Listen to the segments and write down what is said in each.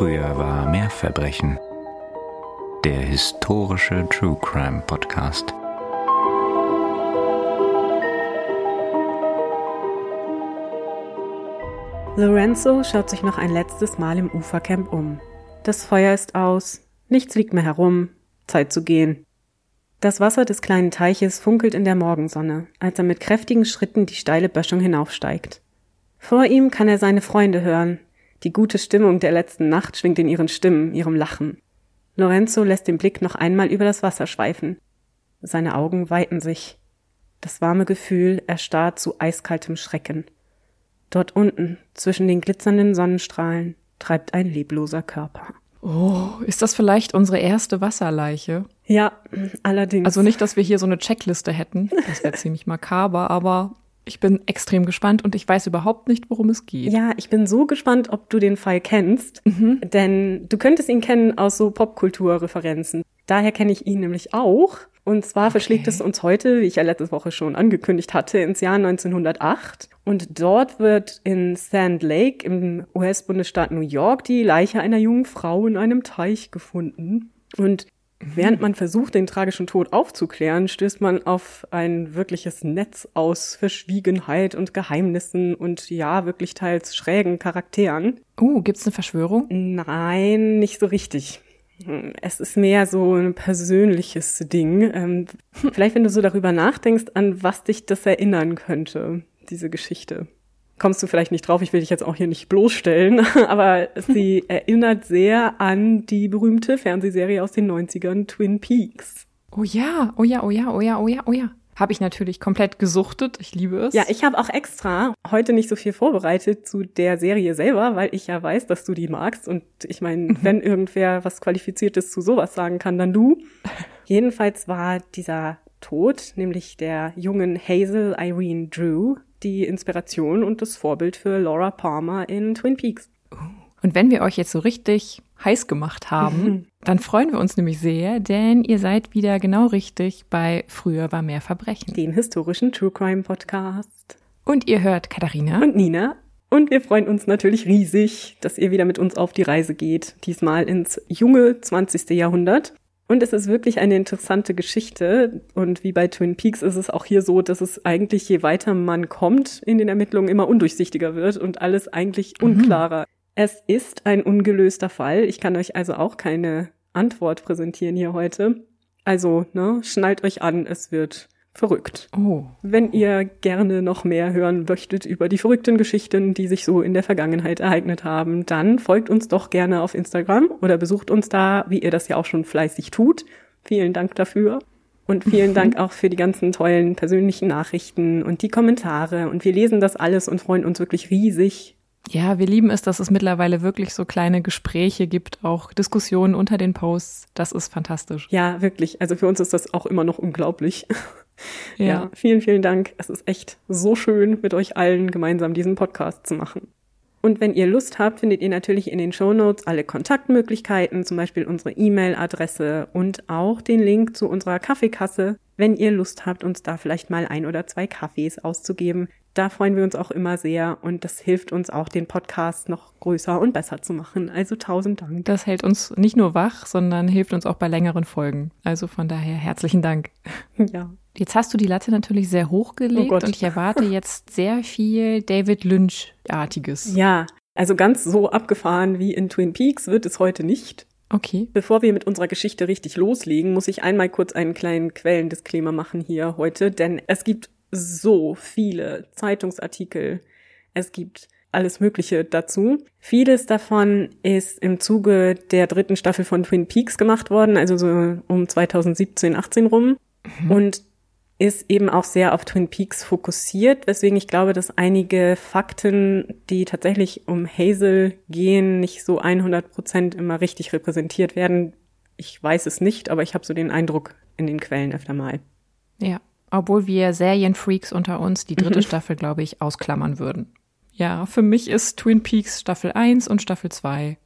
Früher war mehr Verbrechen. Der historische True Crime Podcast. Lorenzo schaut sich noch ein letztes Mal im Ufercamp um. Das Feuer ist aus, nichts liegt mehr herum, Zeit zu gehen. Das Wasser des kleinen Teiches funkelt in der Morgensonne, als er mit kräftigen Schritten die steile Böschung hinaufsteigt. Vor ihm kann er seine Freunde hören. Die gute Stimmung der letzten Nacht schwingt in ihren Stimmen, ihrem Lachen. Lorenzo lässt den Blick noch einmal über das Wasser schweifen. Seine Augen weiten sich. Das warme Gefühl erstarrt zu eiskaltem Schrecken. Dort unten, zwischen den glitzernden Sonnenstrahlen, treibt ein lebloser Körper. Oh, ist das vielleicht unsere erste Wasserleiche? Ja, allerdings. Also nicht, dass wir hier so eine Checkliste hätten. Das wäre ziemlich makaber, aber ich bin extrem gespannt und ich weiß überhaupt nicht, worum es geht. Ja, ich bin so gespannt, ob du den Fall kennst, mhm. denn du könntest ihn kennen aus so Popkulturreferenzen. Daher kenne ich ihn nämlich auch. Und zwar okay. verschlägt es uns heute, wie ich ja letzte Woche schon angekündigt hatte, ins Jahr 1908. Und dort wird in Sand Lake im US-Bundesstaat New York die Leiche einer jungen Frau in einem Teich gefunden. Und Während man versucht, den tragischen Tod aufzuklären, stößt man auf ein wirkliches Netz aus Verschwiegenheit und Geheimnissen und ja, wirklich teils schrägen Charakteren. Uh, gibt's eine Verschwörung? Nein, nicht so richtig. Es ist mehr so ein persönliches Ding. Ähm, vielleicht, wenn du so darüber nachdenkst, an was dich das erinnern könnte, diese Geschichte kommst du vielleicht nicht drauf, ich will dich jetzt auch hier nicht bloßstellen, aber sie erinnert sehr an die berühmte Fernsehserie aus den 90ern, Twin Peaks. Oh ja, oh ja, oh ja, oh ja, oh ja, oh ja. Habe ich natürlich komplett gesuchtet. Ich liebe es. Ja, ich habe auch extra heute nicht so viel vorbereitet zu der Serie selber, weil ich ja weiß, dass du die magst. Und ich meine, mhm. wenn irgendwer was Qualifiziertes zu sowas sagen kann, dann du. Jedenfalls war dieser Tod, nämlich der jungen Hazel Irene Drew, die Inspiration und das Vorbild für Laura Palmer in Twin Peaks. Und wenn wir euch jetzt so richtig heiß gemacht haben, dann freuen wir uns nämlich sehr, denn ihr seid wieder genau richtig bei Früher war mehr Verbrechen. Dem historischen True Crime Podcast. Und ihr hört Katharina und Nina. Und wir freuen uns natürlich riesig, dass ihr wieder mit uns auf die Reise geht. Diesmal ins junge 20. Jahrhundert. Und es ist wirklich eine interessante Geschichte. Und wie bei Twin Peaks ist es auch hier so, dass es eigentlich, je weiter man kommt in den Ermittlungen, immer undurchsichtiger wird und alles eigentlich mhm. unklarer. Mhm. Es ist ein ungelöster Fall. Ich kann euch also auch keine Antwort präsentieren hier heute. Also, ne, schnallt euch an, es wird verrückt. Oh. Wenn ihr gerne noch mehr hören möchtet über die verrückten Geschichten, die sich so in der Vergangenheit ereignet haben, dann folgt uns doch gerne auf Instagram oder besucht uns da, wie ihr das ja auch schon fleißig tut. Vielen Dank dafür. Und vielen Dank auch für die ganzen tollen persönlichen Nachrichten und die Kommentare. Und wir lesen das alles und freuen uns wirklich riesig. Ja, wir lieben es, dass es mittlerweile wirklich so kleine Gespräche gibt, auch Diskussionen unter den Posts. Das ist fantastisch. Ja, wirklich. Also für uns ist das auch immer noch unglaublich. Ja. ja, vielen, vielen Dank. Es ist echt so schön, mit euch allen gemeinsam diesen Podcast zu machen. Und wenn ihr Lust habt, findet ihr natürlich in den Show Notes alle Kontaktmöglichkeiten, zum Beispiel unsere E-Mail-Adresse und auch den Link zu unserer Kaffeekasse, wenn ihr Lust habt, uns da vielleicht mal ein oder zwei Kaffees auszugeben. Da freuen wir uns auch immer sehr und das hilft uns auch, den Podcast noch größer und besser zu machen. Also tausend Dank. Das hält uns nicht nur wach, sondern hilft uns auch bei längeren Folgen. Also von daher herzlichen Dank. Ja. Jetzt hast du die Latte natürlich sehr hochgelegt oh und ich erwarte jetzt sehr viel David Lynch-artiges. Ja, also ganz so abgefahren wie in Twin Peaks wird es heute nicht. Okay. Bevor wir mit unserer Geschichte richtig loslegen, muss ich einmal kurz einen kleinen Quellendisclaimer machen hier heute, denn es gibt so viele Zeitungsartikel. Es gibt alles Mögliche dazu. Vieles davon ist im Zuge der dritten Staffel von Twin Peaks gemacht worden, also so um 2017, 18 rum. Mhm. Und ist eben auch sehr auf Twin Peaks fokussiert, weswegen ich glaube, dass einige Fakten, die tatsächlich um Hazel gehen, nicht so 100 Prozent immer richtig repräsentiert werden. Ich weiß es nicht, aber ich habe so den Eindruck in den Quellen öfter mal. Ja, obwohl wir Serienfreaks unter uns die dritte mhm. Staffel, glaube ich, ausklammern würden. Ja, für mich ist Twin Peaks Staffel 1 und Staffel 2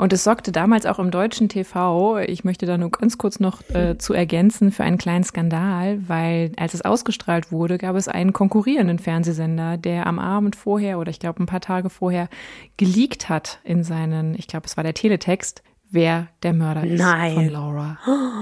Und es sorgte damals auch im deutschen TV, ich möchte da nur ganz kurz noch äh, zu ergänzen, für einen kleinen Skandal, weil als es ausgestrahlt wurde, gab es einen konkurrierenden Fernsehsender, der am Abend vorher oder ich glaube ein paar Tage vorher geleakt hat in seinen, ich glaube es war der Teletext, wer der Mörder ist Nein. von Laura.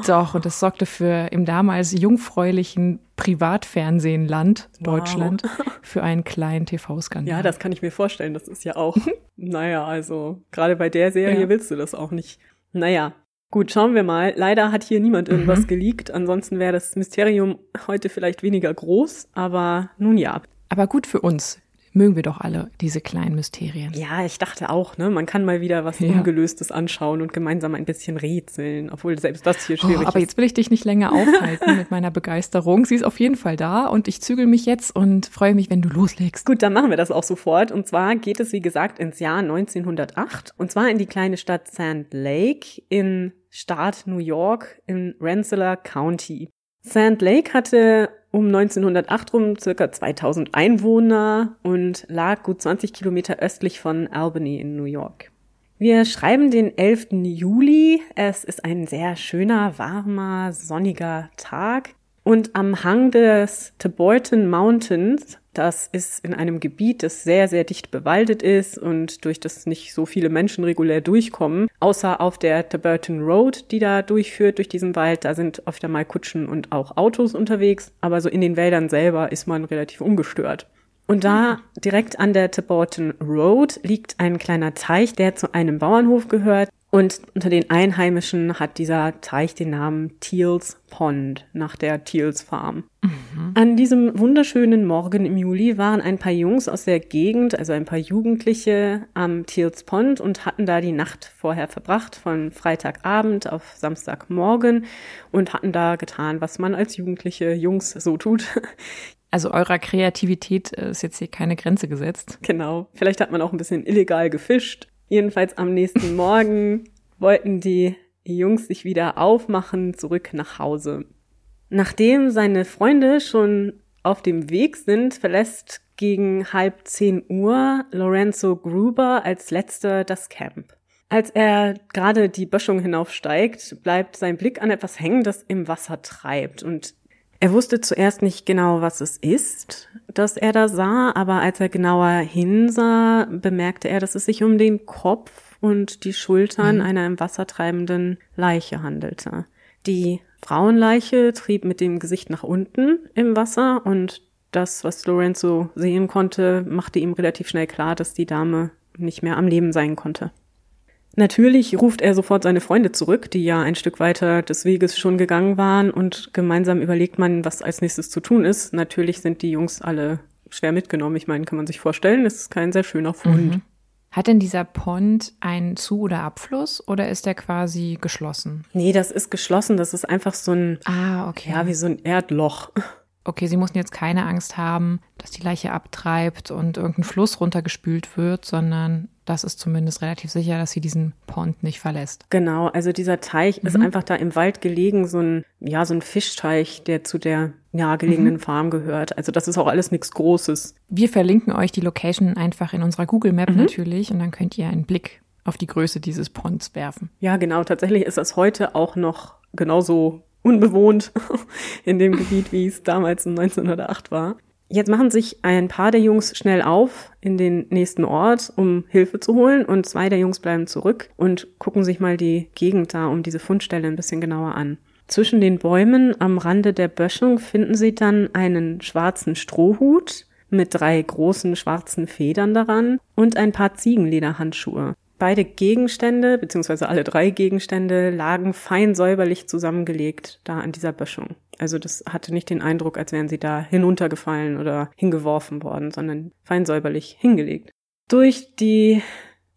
Doch, und das sorgte für im damals jungfräulichen Privatfernsehenland Deutschland wow. für einen kleinen TV-Skandal. Ja, das kann ich mir vorstellen. Das ist ja auch, naja, also gerade bei der Serie ja. willst du das auch nicht. Naja, gut, schauen wir mal. Leider hat hier niemand irgendwas mhm. geleakt. Ansonsten wäre das Mysterium heute vielleicht weniger groß, aber nun ja. Aber gut für uns mögen wir doch alle diese kleinen Mysterien. Ja, ich dachte auch, ne, man kann mal wieder was ja. Ungelöstes anschauen und gemeinsam ein bisschen rätseln, obwohl selbst das hier schwierig oh, aber ist. Aber jetzt will ich dich nicht länger aufhalten mit meiner Begeisterung. Sie ist auf jeden Fall da und ich zügel mich jetzt und freue mich, wenn du loslegst. Gut, dann machen wir das auch sofort. Und zwar geht es, wie gesagt, ins Jahr 1908 und zwar in die kleine Stadt Sand Lake in Staat New York in Rensselaer County. Sand Lake hatte um 1908 rum circa 2000 Einwohner und lag gut 20 Kilometer östlich von Albany in New York. Wir schreiben den 11. Juli. Es ist ein sehr schöner, warmer, sonniger Tag. Und am Hang des Tiburton Mountains das ist in einem Gebiet, das sehr, sehr dicht bewaldet ist und durch das nicht so viele Menschen regulär durchkommen. Außer auf der Taburton Road, die da durchführt durch diesen Wald. Da sind öfter mal Kutschen und auch Autos unterwegs. Aber so in den Wäldern selber ist man relativ ungestört. Und da direkt an der Taborton Road liegt ein kleiner Teich, der zu einem Bauernhof gehört. Und unter den Einheimischen hat dieser Teich den Namen Teals Pond nach der Teals Farm. Mhm. An diesem wunderschönen Morgen im Juli waren ein paar Jungs aus der Gegend, also ein paar Jugendliche am Teals Pond und hatten da die Nacht vorher verbracht, von Freitagabend auf Samstagmorgen und hatten da getan, was man als jugendliche Jungs so tut. Also eurer Kreativität ist jetzt hier keine Grenze gesetzt. Genau. Vielleicht hat man auch ein bisschen illegal gefischt Jedenfalls am nächsten Morgen wollten die Jungs sich wieder aufmachen, zurück nach Hause. Nachdem seine Freunde schon auf dem Weg sind, verlässt gegen halb zehn Uhr Lorenzo Gruber als letzter das Camp. Als er gerade die Böschung hinaufsteigt, bleibt sein Blick an etwas hängen, das im Wasser treibt. Und er wusste zuerst nicht genau, was es ist, das er da sah, aber als er genauer hinsah, bemerkte er, dass es sich um den Kopf und die Schultern mhm. einer im Wasser treibenden Leiche handelte. Die Frauenleiche trieb mit dem Gesicht nach unten im Wasser und das, was Lorenzo sehen konnte, machte ihm relativ schnell klar, dass die Dame nicht mehr am Leben sein konnte. Natürlich ruft er sofort seine Freunde zurück, die ja ein Stück weiter des Weges schon gegangen waren und gemeinsam überlegt man, was als nächstes zu tun ist. Natürlich sind die Jungs alle schwer mitgenommen. Ich meine, kann man sich vorstellen, es ist kein sehr schöner Fund. Mhm. Hat denn dieser Pond einen Zu- oder Abfluss oder ist der quasi geschlossen? Nee, das ist geschlossen. Das ist einfach so ein, ah, okay. ja, wie so ein Erdloch. Okay, sie mussten jetzt keine Angst haben, dass die Leiche abtreibt und irgendein Fluss runtergespült wird, sondern das ist zumindest relativ sicher, dass sie diesen Pond nicht verlässt. Genau, also dieser Teich mhm. ist einfach da im Wald gelegen, so ein, ja, so ein Fischteich, der zu der nahegelegenen mhm. Farm gehört. Also das ist auch alles nichts Großes. Wir verlinken euch die Location einfach in unserer Google Map mhm. natürlich und dann könnt ihr einen Blick auf die Größe dieses Ponds werfen. Ja, genau. Tatsächlich ist das heute auch noch genauso unbewohnt in dem Gebiet, wie es damals in 1908 war. Jetzt machen sich ein paar der Jungs schnell auf in den nächsten Ort, um Hilfe zu holen und zwei der Jungs bleiben zurück und gucken sich mal die Gegend da um diese Fundstelle ein bisschen genauer an. Zwischen den Bäumen am Rande der Böschung finden sie dann einen schwarzen Strohhut mit drei großen schwarzen Federn daran und ein paar Ziegenlederhandschuhe. Beide Gegenstände, beziehungsweise alle drei Gegenstände, lagen fein säuberlich zusammengelegt da an dieser Böschung. Also das hatte nicht den Eindruck, als wären sie da hinuntergefallen oder hingeworfen worden, sondern fein säuberlich hingelegt. Durch die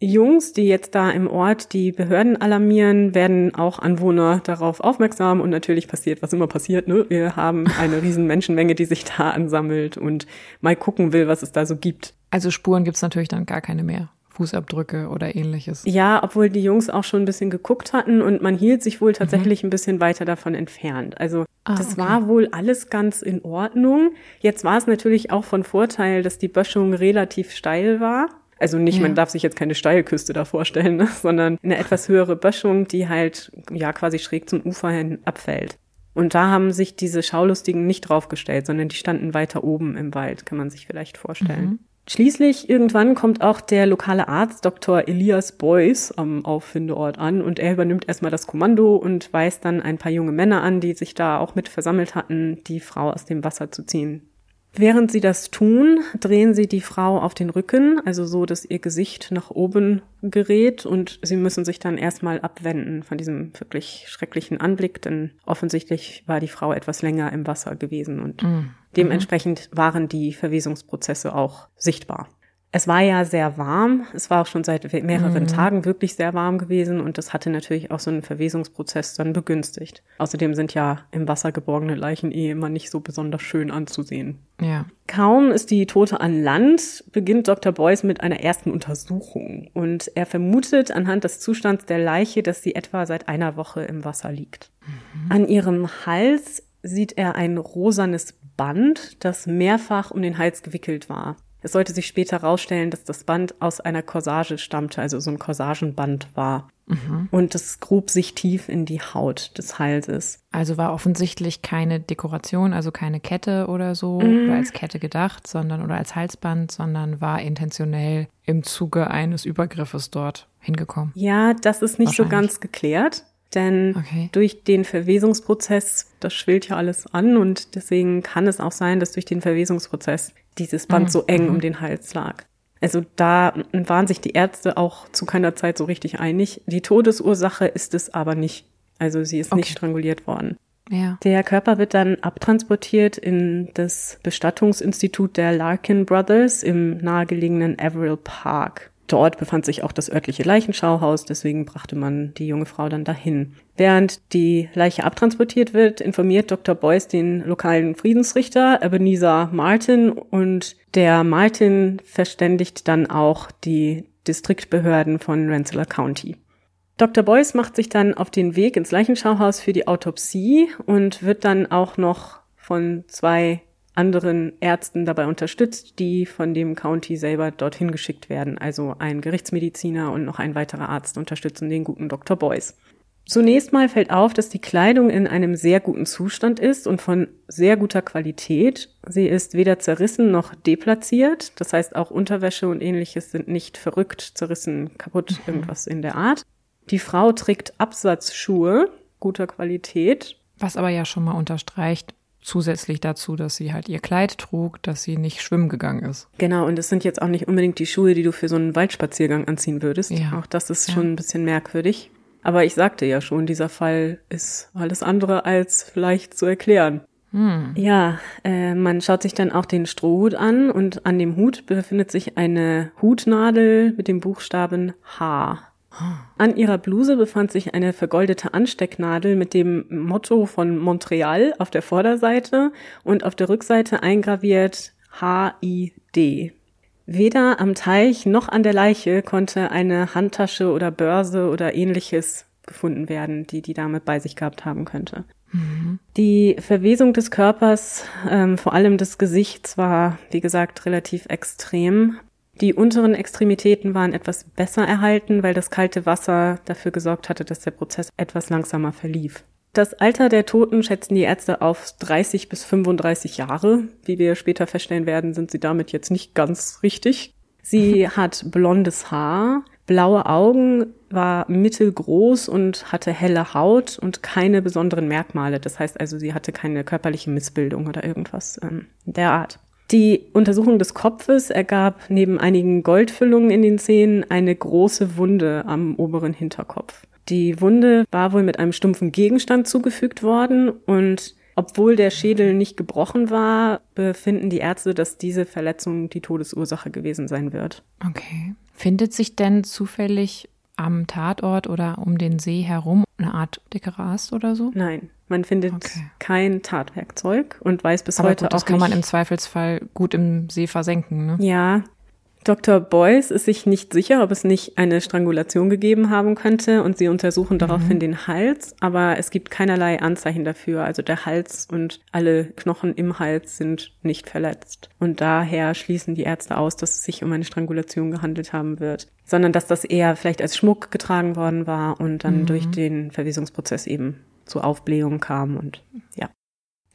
Jungs, die jetzt da im Ort die Behörden alarmieren, werden auch Anwohner darauf aufmerksam und natürlich passiert, was immer passiert. Ne? Wir haben eine riesen Menschenmenge, die sich da ansammelt und mal gucken will, was es da so gibt. Also Spuren gibt's natürlich dann gar keine mehr. Fußabdrücke oder ähnliches. Ja, obwohl die Jungs auch schon ein bisschen geguckt hatten und man hielt sich wohl tatsächlich mhm. ein bisschen weiter davon entfernt. Also ah, das okay. war wohl alles ganz in Ordnung. Jetzt war es natürlich auch von Vorteil, dass die Böschung relativ steil war. Also nicht, ja. man darf sich jetzt keine Steilküste da vorstellen, ne? sondern eine etwas höhere Böschung, die halt ja quasi schräg zum Ufer hin abfällt. Und da haben sich diese Schaulustigen nicht draufgestellt, sondern die standen weiter oben im Wald, kann man sich vielleicht vorstellen. Mhm. Schließlich irgendwann kommt auch der lokale Arzt Dr. Elias Beuys am Auffindeort an und er übernimmt erstmal das Kommando und weist dann ein paar junge Männer an, die sich da auch mit versammelt hatten, die Frau aus dem Wasser zu ziehen. Während sie das tun, drehen sie die Frau auf den Rücken, also so, dass ihr Gesicht nach oben gerät und sie müssen sich dann erstmal abwenden von diesem wirklich schrecklichen Anblick, denn offensichtlich war die Frau etwas länger im Wasser gewesen und mhm. dementsprechend waren die Verwesungsprozesse auch sichtbar. Es war ja sehr warm. Es war auch schon seit mehreren mhm. Tagen wirklich sehr warm gewesen und das hatte natürlich auch so einen Verwesungsprozess dann begünstigt. Außerdem sind ja im Wasser geborgene Leichen eh immer nicht so besonders schön anzusehen. Ja. Kaum ist die Tote an Land, beginnt Dr. Beuys mit einer ersten Untersuchung und er vermutet anhand des Zustands der Leiche, dass sie etwa seit einer Woche im Wasser liegt. Mhm. An ihrem Hals sieht er ein rosanes Band, das mehrfach um den Hals gewickelt war. Es sollte sich später herausstellen, dass das Band aus einer Corsage stammte, also so ein Corsagenband war. Mhm. Und es grub sich tief in die Haut des Halses. Also war offensichtlich keine Dekoration, also keine Kette oder so, mhm. oder als Kette gedacht, sondern oder als Halsband, sondern war intentionell im Zuge eines Übergriffes dort hingekommen. Ja, das ist nicht so ganz geklärt. Denn okay. durch den Verwesungsprozess, das schwillt ja alles an und deswegen kann es auch sein, dass durch den Verwesungsprozess dieses Band mhm. so eng um mhm. den Hals lag. Also da waren sich die Ärzte auch zu keiner Zeit so richtig einig. Die Todesursache ist es aber nicht. Also sie ist okay. nicht stranguliert worden. Ja. Der Körper wird dann abtransportiert in das Bestattungsinstitut der Larkin Brothers im nahegelegenen Averill Park. Dort befand sich auch das örtliche Leichenschauhaus, deswegen brachte man die junge Frau dann dahin. Während die Leiche abtransportiert wird, informiert Dr. Beuys den lokalen Friedensrichter Ebenezer Martin und der Martin verständigt dann auch die Distriktbehörden von Rensselaer County. Dr. Beuys macht sich dann auf den Weg ins Leichenschauhaus für die Autopsie und wird dann auch noch von zwei anderen Ärzten dabei unterstützt, die von dem County selber dorthin geschickt werden. Also ein Gerichtsmediziner und noch ein weiterer Arzt unterstützen den guten Dr. Boyce. Zunächst mal fällt auf, dass die Kleidung in einem sehr guten Zustand ist und von sehr guter Qualität. Sie ist weder zerrissen noch deplatziert. Das heißt, auch Unterwäsche und ähnliches sind nicht verrückt, zerrissen, kaputt, mhm. irgendwas in der Art. Die Frau trägt Absatzschuhe guter Qualität. Was aber ja schon mal unterstreicht, zusätzlich dazu, dass sie halt ihr Kleid trug, dass sie nicht schwimmen gegangen ist. Genau, und es sind jetzt auch nicht unbedingt die Schuhe, die du für so einen Waldspaziergang anziehen würdest. Ja. Auch das ist ja. schon ein bisschen merkwürdig. Aber ich sagte ja schon, dieser Fall ist alles andere als leicht zu erklären. Hm. Ja, äh, man schaut sich dann auch den Strohhut an und an dem Hut befindet sich eine Hutnadel mit dem Buchstaben H. An ihrer Bluse befand sich eine vergoldete Anstecknadel mit dem Motto von Montreal auf der Vorderseite und auf der Rückseite eingraviert HID. Weder am Teich noch an der Leiche konnte eine Handtasche oder Börse oder ähnliches gefunden werden, die die Dame bei sich gehabt haben könnte. Die Verwesung des Körpers, ähm, vor allem des Gesichts, war, wie gesagt, relativ extrem. Die unteren Extremitäten waren etwas besser erhalten, weil das kalte Wasser dafür gesorgt hatte, dass der Prozess etwas langsamer verlief. Das Alter der Toten schätzen die Ärzte auf 30 bis 35 Jahre. Wie wir später feststellen werden, sind sie damit jetzt nicht ganz richtig. Sie hat blondes Haar, blaue Augen, war mittelgroß und hatte helle Haut und keine besonderen Merkmale. Das heißt also, sie hatte keine körperliche Missbildung oder irgendwas ähm, der Art. Die Untersuchung des Kopfes ergab neben einigen Goldfüllungen in den Zähnen eine große Wunde am oberen Hinterkopf. Die Wunde war wohl mit einem stumpfen Gegenstand zugefügt worden und obwohl der Schädel nicht gebrochen war, befinden die Ärzte, dass diese Verletzung die Todesursache gewesen sein wird. Okay. Findet sich denn zufällig am Tatort oder um den See herum eine Art dicke Rast oder so? Nein, man findet okay. kein Tatwerkzeug und weiß bis Aber heute gut, das auch kann man im Zweifelsfall gut im See versenken, ne? Ja, Dr. Boyce ist sich nicht sicher, ob es nicht eine Strangulation gegeben haben könnte und sie untersuchen daraufhin mhm. den Hals, aber es gibt keinerlei Anzeichen dafür. Also der Hals und alle Knochen im Hals sind nicht verletzt. Und daher schließen die Ärzte aus, dass es sich um eine Strangulation gehandelt haben wird, sondern dass das eher vielleicht als Schmuck getragen worden war und dann mhm. durch den Verwesungsprozess eben zu Aufblähungen kam und ja.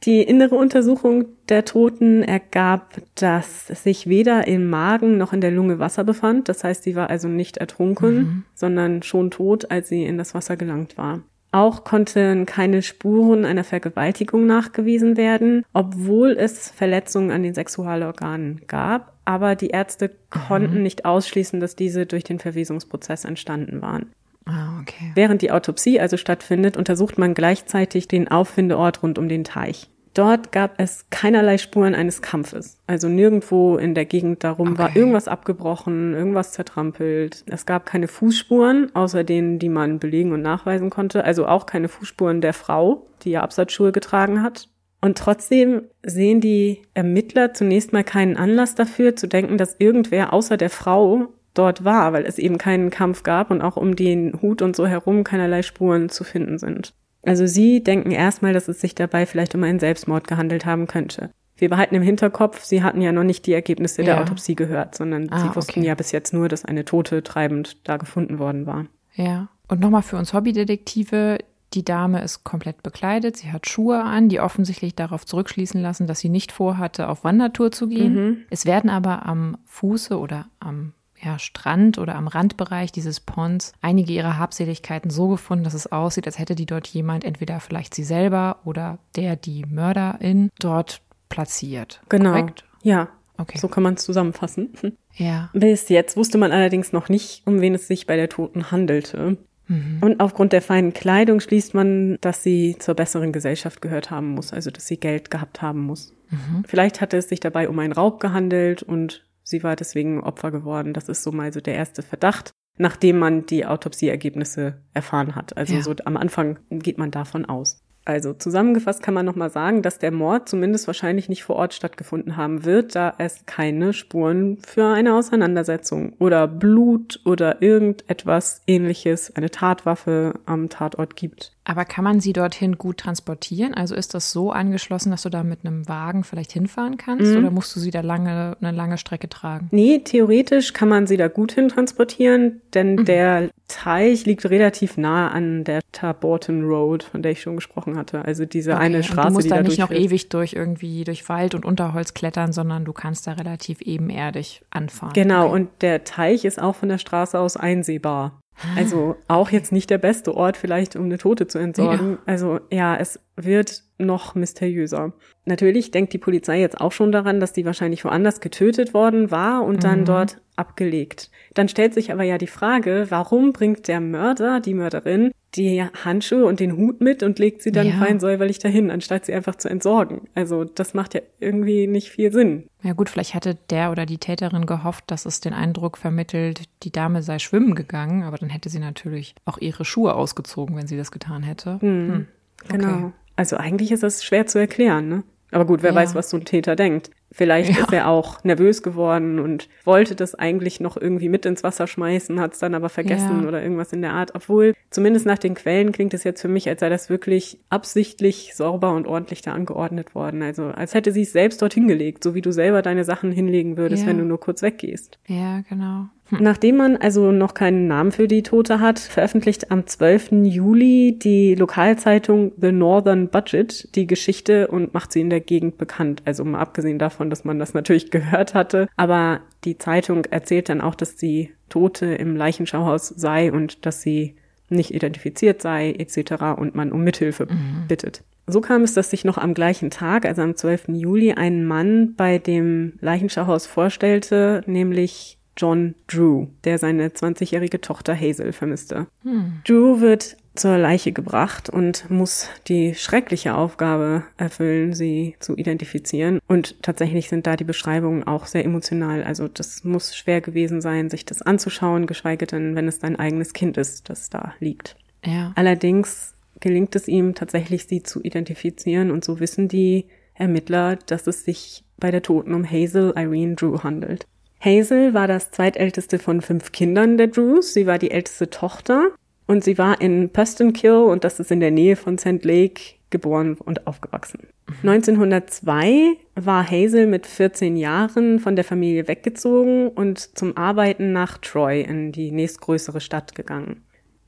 Die innere Untersuchung der Toten ergab, dass sich weder im Magen noch in der Lunge Wasser befand. Das heißt, sie war also nicht ertrunken, mhm. sondern schon tot, als sie in das Wasser gelangt war. Auch konnten keine Spuren einer Vergewaltigung nachgewiesen werden, obwohl es Verletzungen an den Sexualorganen gab. Aber die Ärzte konnten mhm. nicht ausschließen, dass diese durch den Verwesungsprozess entstanden waren. Ah, okay. Während die Autopsie also stattfindet, untersucht man gleichzeitig den Auffindeort rund um den Teich. Dort gab es keinerlei Spuren eines Kampfes. Also nirgendwo in der Gegend darum okay. war irgendwas abgebrochen, irgendwas zertrampelt. Es gab keine Fußspuren, außer denen, die man belegen und nachweisen konnte. Also auch keine Fußspuren der Frau, die ja Absatzschuhe getragen hat. Und trotzdem sehen die Ermittler zunächst mal keinen Anlass dafür, zu denken, dass irgendwer außer der Frau dort war, weil es eben keinen Kampf gab und auch um den Hut und so herum keinerlei Spuren zu finden sind. Also sie denken erstmal, dass es sich dabei vielleicht um einen Selbstmord gehandelt haben könnte. Wir behalten im Hinterkopf, sie hatten ja noch nicht die Ergebnisse ja. der Autopsie gehört, sondern ah, sie wussten okay. ja bis jetzt nur, dass eine Tote treibend da gefunden worden war. Ja. Und nochmal für uns Hobbydetektive, die Dame ist komplett bekleidet, sie hat Schuhe an, die offensichtlich darauf zurückschließen lassen, dass sie nicht vorhatte, auf Wandertour zu gehen. Mhm. Es werden aber am Fuße oder am ja, Strand oder am Randbereich dieses Ponds einige ihrer Habseligkeiten so gefunden, dass es aussieht, als hätte die dort jemand, entweder vielleicht sie selber oder der, die Mörderin, dort platziert. Genau. Korrekt? Ja. Okay. So kann man es zusammenfassen. Ja. Bis jetzt wusste man allerdings noch nicht, um wen es sich bei der Toten handelte. Mhm. Und aufgrund der feinen Kleidung schließt man, dass sie zur besseren Gesellschaft gehört haben muss, also dass sie Geld gehabt haben muss. Mhm. Vielleicht hatte es sich dabei um einen Raub gehandelt und Sie war deswegen Opfer geworden. Das ist so mal so der erste Verdacht, nachdem man die Autopsieergebnisse erfahren hat. Also ja. so am Anfang geht man davon aus. Also zusammengefasst kann man nochmal sagen, dass der Mord zumindest wahrscheinlich nicht vor Ort stattgefunden haben wird, da es keine Spuren für eine Auseinandersetzung oder Blut oder irgendetwas ähnliches, eine Tatwaffe am Tatort gibt. Aber kann man sie dorthin gut transportieren? Also ist das so angeschlossen, dass du da mit einem Wagen vielleicht hinfahren kannst mhm. oder musst du sie da lange, eine lange Strecke tragen? Nee, theoretisch kann man sie da gut hin transportieren, denn mhm. der Teich liegt relativ nah an der Taborton Road, von der ich schon gesprochen hatte. Also diese okay. eine Straße, und du musst die da nicht noch ewig durch irgendwie durch Wald und Unterholz klettern, sondern du kannst da relativ ebenerdig anfahren. Genau, okay. und der Teich ist auch von der Straße aus einsehbar. Also auch jetzt nicht der beste Ort vielleicht, um eine Tote zu entsorgen. Ja. Also ja, es wird noch mysteriöser. Natürlich denkt die Polizei jetzt auch schon daran, dass die wahrscheinlich woanders getötet worden war und dann mhm. dort abgelegt. Dann stellt sich aber ja die Frage, warum bringt der Mörder, die Mörderin, die Handschuhe und den Hut mit und legt sie dann ja. fein säuberlich dahin, anstatt sie einfach zu entsorgen. Also das macht ja irgendwie nicht viel Sinn. Ja gut, vielleicht hatte der oder die Täterin gehofft, dass es den Eindruck vermittelt, die Dame sei schwimmen gegangen, aber dann hätte sie natürlich auch ihre Schuhe ausgezogen, wenn sie das getan hätte. Hm. Hm. Okay. Genau. Also eigentlich ist das schwer zu erklären, ne? Aber gut, wer ja. weiß, was so ein Täter denkt. Vielleicht ja. ist er auch nervös geworden und wollte das eigentlich noch irgendwie mit ins Wasser schmeißen, hat es dann aber vergessen ja. oder irgendwas in der Art. Obwohl, zumindest nach den Quellen klingt es jetzt für mich, als sei das wirklich absichtlich sauber und ordentlich da angeordnet worden. Also als hätte sie es selbst dort hingelegt, so wie du selber deine Sachen hinlegen würdest, wenn du nur kurz weggehst. Ja, genau. Hm. Nachdem man also noch keinen Namen für die Tote hat, veröffentlicht am 12. Juli die Lokalzeitung The Northern Budget die Geschichte und macht sie in der Gegend bekannt. Also mal abgesehen davon, dass man das natürlich gehört hatte. Aber die Zeitung erzählt dann auch, dass die Tote im Leichenschauhaus sei und dass sie nicht identifiziert sei etc. und man um Mithilfe mhm. bittet. So kam es, dass sich noch am gleichen Tag, also am 12. Juli, ein Mann bei dem Leichenschauhaus vorstellte, nämlich John Drew, der seine 20-jährige Tochter Hazel vermisste. Hm. Drew wird zur Leiche gebracht und muss die schreckliche Aufgabe erfüllen, sie zu identifizieren. Und tatsächlich sind da die Beschreibungen auch sehr emotional. Also das muss schwer gewesen sein, sich das anzuschauen, geschweige denn, wenn es dein eigenes Kind ist, das da liegt. Ja. Allerdings gelingt es ihm tatsächlich, sie zu identifizieren und so wissen die Ermittler, dass es sich bei der Toten um Hazel Irene Drew handelt. Hazel war das zweitälteste von fünf Kindern der Drews. Sie war die älteste Tochter und sie war in Prestonkill und das ist in der Nähe von St. Lake geboren und aufgewachsen. 1902 war Hazel mit 14 Jahren von der Familie weggezogen und zum Arbeiten nach Troy in die nächstgrößere Stadt gegangen.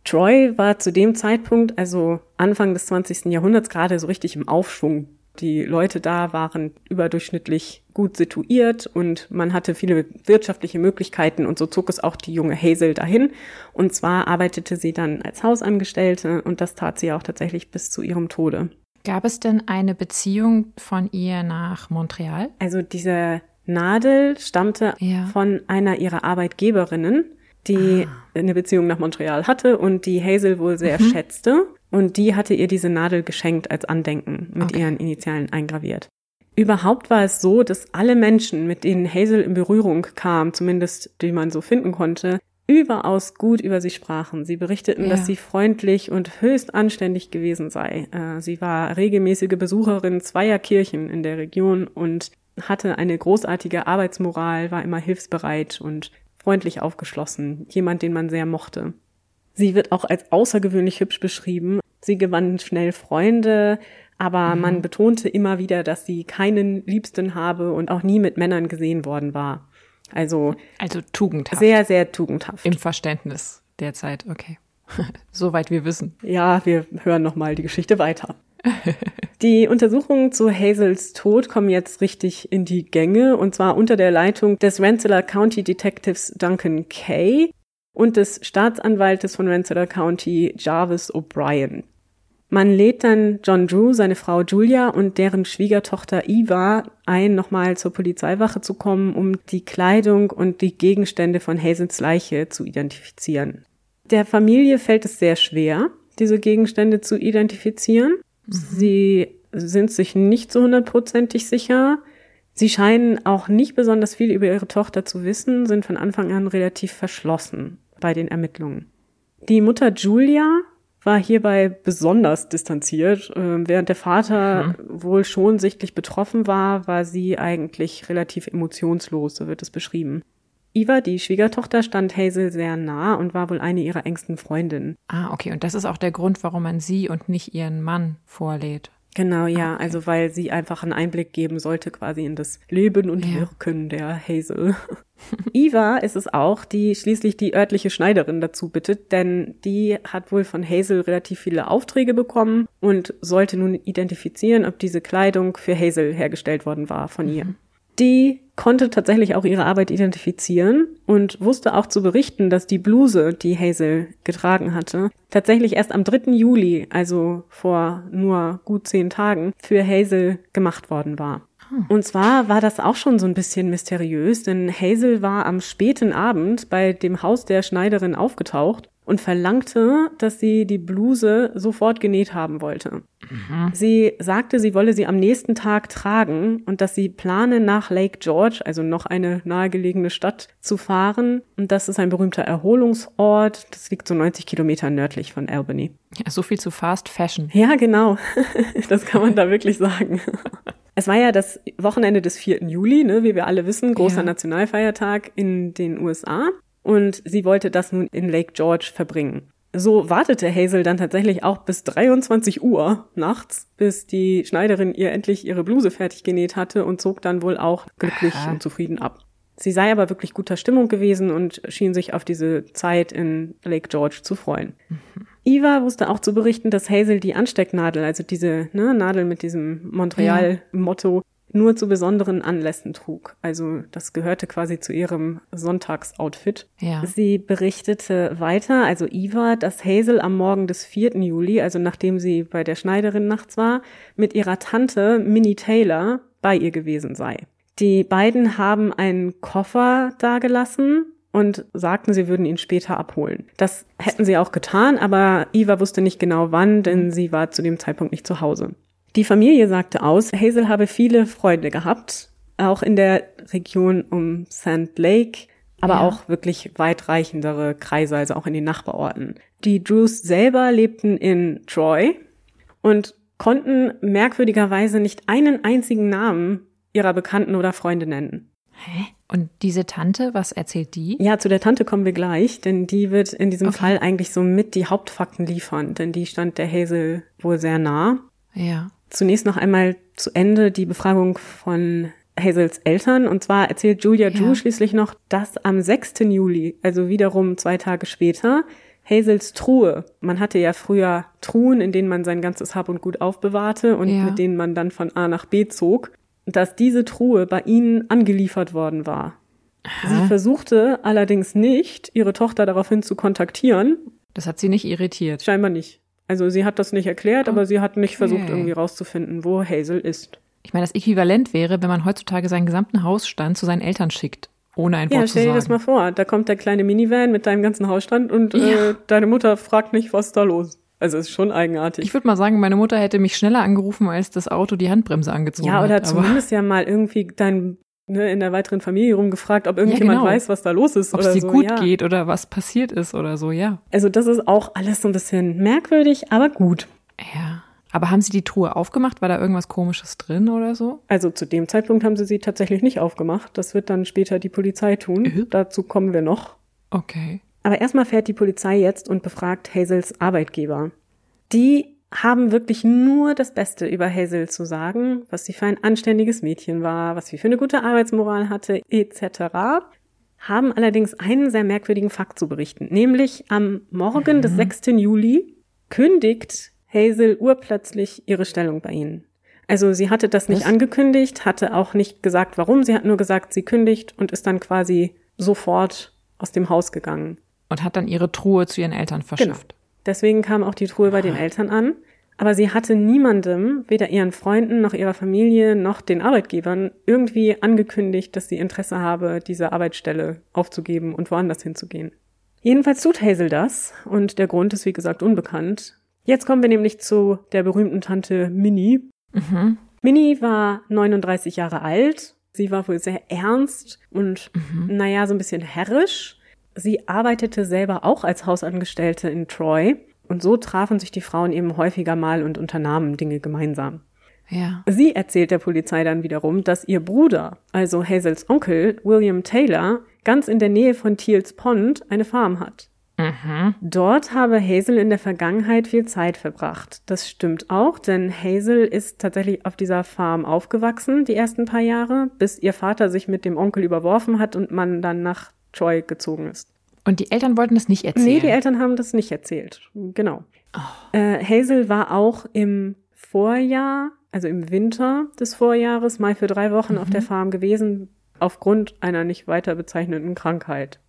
Troy war zu dem Zeitpunkt, also Anfang des 20. Jahrhunderts, gerade so richtig im Aufschwung. Die Leute da waren überdurchschnittlich gut situiert und man hatte viele wirtschaftliche Möglichkeiten und so zog es auch die junge Hazel dahin. Und zwar arbeitete sie dann als Hausangestellte und das tat sie auch tatsächlich bis zu ihrem Tode. Gab es denn eine Beziehung von ihr nach Montreal? Also diese Nadel stammte ja. von einer ihrer Arbeitgeberinnen, die ah. eine Beziehung nach Montreal hatte und die Hazel wohl sehr mhm. schätzte. Und die hatte ihr diese Nadel geschenkt als Andenken mit okay. ihren Initialen eingraviert. Überhaupt war es so, dass alle Menschen, mit denen Hazel in Berührung kam, zumindest die man so finden konnte, überaus gut über sie sprachen. Sie berichteten, ja. dass sie freundlich und höchst anständig gewesen sei. Äh, sie war regelmäßige Besucherin zweier Kirchen in der Region und hatte eine großartige Arbeitsmoral, war immer hilfsbereit und freundlich aufgeschlossen, jemand, den man sehr mochte. Sie wird auch als außergewöhnlich hübsch beschrieben. Sie gewann schnell Freunde, aber mhm. man betonte immer wieder, dass sie keinen Liebsten habe und auch nie mit Männern gesehen worden war. Also, also tugendhaft. Sehr, sehr tugendhaft. Im Verständnis der Zeit, okay. Soweit wir wissen. Ja, wir hören nochmal die Geschichte weiter. Die Untersuchungen zu Hazels Tod kommen jetzt richtig in die Gänge und zwar unter der Leitung des Rensselaer County Detectives Duncan Kay und des Staatsanwaltes von Rensselaer County Jarvis O'Brien. Man lädt dann John Drew, seine Frau Julia und deren Schwiegertochter Eva ein, nochmal zur Polizeiwache zu kommen, um die Kleidung und die Gegenstände von Hazels Leiche zu identifizieren. Der Familie fällt es sehr schwer, diese Gegenstände zu identifizieren. Mhm. Sie sind sich nicht so hundertprozentig sicher. Sie scheinen auch nicht besonders viel über ihre Tochter zu wissen, sind von Anfang an relativ verschlossen bei den Ermittlungen. Die Mutter Julia war hierbei besonders distanziert. Ähm, während der Vater mhm. wohl schon sichtlich betroffen war, war sie eigentlich relativ emotionslos, so wird es beschrieben. Eva, die Schwiegertochter, stand Hazel sehr nah und war wohl eine ihrer engsten Freundinnen. Ah, okay. Und das ist auch der Grund, warum man sie und nicht ihren Mann vorlädt. Genau, ja. Okay. Also weil sie einfach einen Einblick geben sollte quasi in das Leben und ja. Wirken der Hazel. Eva ist es auch, die schließlich die örtliche Schneiderin dazu bittet, denn die hat wohl von Hazel relativ viele Aufträge bekommen und sollte nun identifizieren, ob diese Kleidung für Hazel hergestellt worden war von ihr. Die konnte tatsächlich auch ihre Arbeit identifizieren und wusste auch zu berichten, dass die Bluse, die Hazel getragen hatte, tatsächlich erst am 3. Juli, also vor nur gut zehn Tagen, für Hazel gemacht worden war. Hm. Und zwar war das auch schon so ein bisschen mysteriös, denn Hazel war am späten Abend bei dem Haus der Schneiderin aufgetaucht und verlangte, dass sie die Bluse sofort genäht haben wollte. Mhm. Sie sagte, sie wolle sie am nächsten Tag tragen und dass sie plane, nach Lake George, also noch eine nahegelegene Stadt, zu fahren. Und das ist ein berühmter Erholungsort. Das liegt so 90 Kilometer nördlich von Albany. Ja, so viel zu Fast Fashion. Ja, genau. Das kann man da wirklich sagen. Es war ja das Wochenende des 4. Juli, ne, wie wir alle wissen, großer ja. Nationalfeiertag in den USA und sie wollte das nun in Lake George verbringen. So wartete Hazel dann tatsächlich auch bis 23 Uhr nachts, bis die Schneiderin ihr endlich ihre Bluse fertig genäht hatte und zog dann wohl auch glücklich Aha. und zufrieden ab. Sie sei aber wirklich guter Stimmung gewesen und schien sich auf diese Zeit in Lake George zu freuen. Mhm. Eva wusste auch zu berichten, dass Hazel die Anstecknadel, also diese ne, Nadel mit diesem Montreal-Motto, nur zu besonderen Anlässen trug. Also das gehörte quasi zu ihrem Sonntagsoutfit. Ja. Sie berichtete weiter, also Eva, dass Hazel am Morgen des 4. Juli, also nachdem sie bei der Schneiderin nachts war, mit ihrer Tante Minnie Taylor bei ihr gewesen sei. Die beiden haben einen Koffer dagelassen und sagten, sie würden ihn später abholen. Das hätten sie auch getan, aber Eva wusste nicht genau wann, denn sie war zu dem Zeitpunkt nicht zu Hause. Die Familie sagte aus, Hazel habe viele Freunde gehabt, auch in der Region um Sand Lake, aber ja. auch wirklich weitreichendere Kreise, also auch in den Nachbarorten. Die Drews selber lebten in Troy und konnten merkwürdigerweise nicht einen einzigen Namen ihrer Bekannten oder Freunde nennen. Hä? Und diese Tante, was erzählt die? Ja, zu der Tante kommen wir gleich, denn die wird in diesem okay. Fall eigentlich so mit die Hauptfakten liefern, denn die stand der Hazel wohl sehr nah. Ja. Zunächst noch einmal zu Ende die Befragung von Hazels Eltern. Und zwar erzählt Julia Drew schließlich noch, dass am 6. Juli, also wiederum zwei Tage später, Hazels Truhe. Man hatte ja früher Truhen, in denen man sein ganzes Hab und Gut aufbewahrte und ja. mit denen man dann von A nach B zog dass diese Truhe bei ihnen angeliefert worden war. Aha. Sie versuchte allerdings nicht, ihre Tochter daraufhin zu kontaktieren. Das hat sie nicht irritiert. Scheinbar nicht. Also sie hat das nicht erklärt, okay. aber sie hat nicht versucht, irgendwie rauszufinden, wo Hazel ist. Ich meine, das Äquivalent wäre, wenn man heutzutage seinen gesamten Hausstand zu seinen Eltern schickt, ohne ein Wort ja, zu sagen. Ja, stell dir das mal vor. Da kommt der kleine Minivan mit deinem ganzen Hausstand und ja. äh, deine Mutter fragt nicht, was ist da los. Also ist schon eigenartig. Ich würde mal sagen, meine Mutter hätte mich schneller angerufen, als das Auto die Handbremse angezogen hat. Ja, oder hat, zumindest ja mal irgendwie dein ne, in der weiteren Familie rumgefragt, ob irgendjemand ja, genau. weiß, was da los ist ob oder es dir so. gut ja. geht oder was passiert ist oder so, ja. Also das ist auch alles so ein bisschen merkwürdig, aber gut. Ja. Aber haben Sie die Truhe aufgemacht? War da irgendwas Komisches drin oder so? Also zu dem Zeitpunkt haben Sie sie tatsächlich nicht aufgemacht. Das wird dann später die Polizei tun. Mhm. Dazu kommen wir noch. Okay. Aber erstmal fährt die Polizei jetzt und befragt Hazels Arbeitgeber. Die haben wirklich nur das Beste über Hazel zu sagen, was sie für ein anständiges Mädchen war, was sie für eine gute Arbeitsmoral hatte, etc. Haben allerdings einen sehr merkwürdigen Fakt zu berichten, nämlich am Morgen mhm. des 6. Juli kündigt Hazel urplötzlich ihre Stellung bei ihnen. Also sie hatte das nicht was? angekündigt, hatte auch nicht gesagt, warum, sie hat nur gesagt, sie kündigt und ist dann quasi sofort aus dem Haus gegangen. Und hat dann ihre Truhe zu ihren Eltern verschifft. Genau. Deswegen kam auch die Truhe bei den Eltern an. Aber sie hatte niemandem, weder ihren Freunden noch ihrer Familie noch den Arbeitgebern, irgendwie angekündigt, dass sie Interesse habe, diese Arbeitsstelle aufzugeben und woanders hinzugehen. Jedenfalls tut Hazel das und der Grund ist wie gesagt unbekannt. Jetzt kommen wir nämlich zu der berühmten Tante Minnie. Mhm. Minnie war 39 Jahre alt. Sie war wohl sehr ernst und, mhm. naja, so ein bisschen herrisch. Sie arbeitete selber auch als Hausangestellte in Troy und so trafen sich die Frauen eben häufiger mal und unternahmen Dinge gemeinsam. Ja. Sie erzählt der Polizei dann wiederum, dass ihr Bruder, also Hazels Onkel, William Taylor, ganz in der Nähe von Teals Pond eine Farm hat. Mhm. Dort habe Hazel in der Vergangenheit viel Zeit verbracht. Das stimmt auch, denn Hazel ist tatsächlich auf dieser Farm aufgewachsen, die ersten paar Jahre, bis ihr Vater sich mit dem Onkel überworfen hat und man dann nach Troy gezogen ist. Und die Eltern wollten das nicht erzählen? Nee, die Eltern haben das nicht erzählt. Genau. Oh. Äh, Hazel war auch im Vorjahr, also im Winter des Vorjahres, mal für drei Wochen mhm. auf der Farm gewesen, aufgrund einer nicht weiter bezeichneten Krankheit.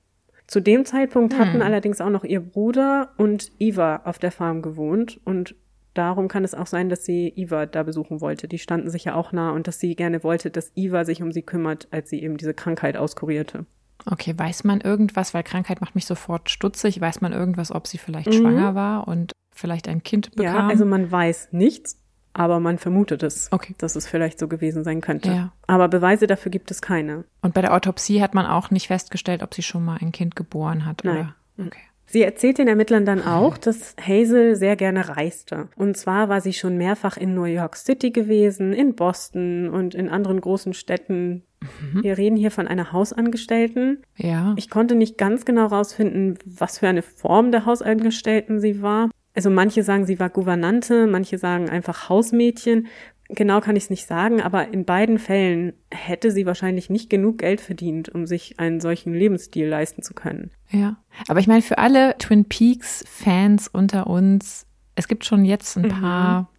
Zu dem Zeitpunkt hatten hm. allerdings auch noch ihr Bruder und Eva auf der Farm gewohnt und darum kann es auch sein, dass sie Eva da besuchen wollte. Die standen sich ja auch nah und dass sie gerne wollte, dass Eva sich um sie kümmert, als sie eben diese Krankheit auskurierte. Okay, weiß man irgendwas, weil Krankheit macht mich sofort stutzig, weiß man irgendwas, ob sie vielleicht mhm. schwanger war und vielleicht ein Kind bekam? Ja, also man weiß nichts, aber man vermutet es, okay. dass es vielleicht so gewesen sein könnte. Ja. Aber Beweise dafür gibt es keine. Und bei der Autopsie hat man auch nicht festgestellt, ob sie schon mal ein Kind geboren hat, Nein. oder? Mhm. Okay. Sie erzählt den Ermittlern dann auch, dass Hazel sehr gerne reiste. Und zwar war sie schon mehrfach in New York City gewesen, in Boston und in anderen großen Städten. Mhm. Wir reden hier von einer Hausangestellten. Ja. Ich konnte nicht ganz genau rausfinden, was für eine Form der Hausangestellten sie war. Also manche sagen, sie war Gouvernante, manche sagen einfach Hausmädchen. Genau kann ich es nicht sagen, aber in beiden Fällen hätte sie wahrscheinlich nicht genug Geld verdient, um sich einen solchen Lebensstil leisten zu können. Ja, aber ich meine, für alle Twin Peaks-Fans unter uns, es gibt schon jetzt ein mhm. paar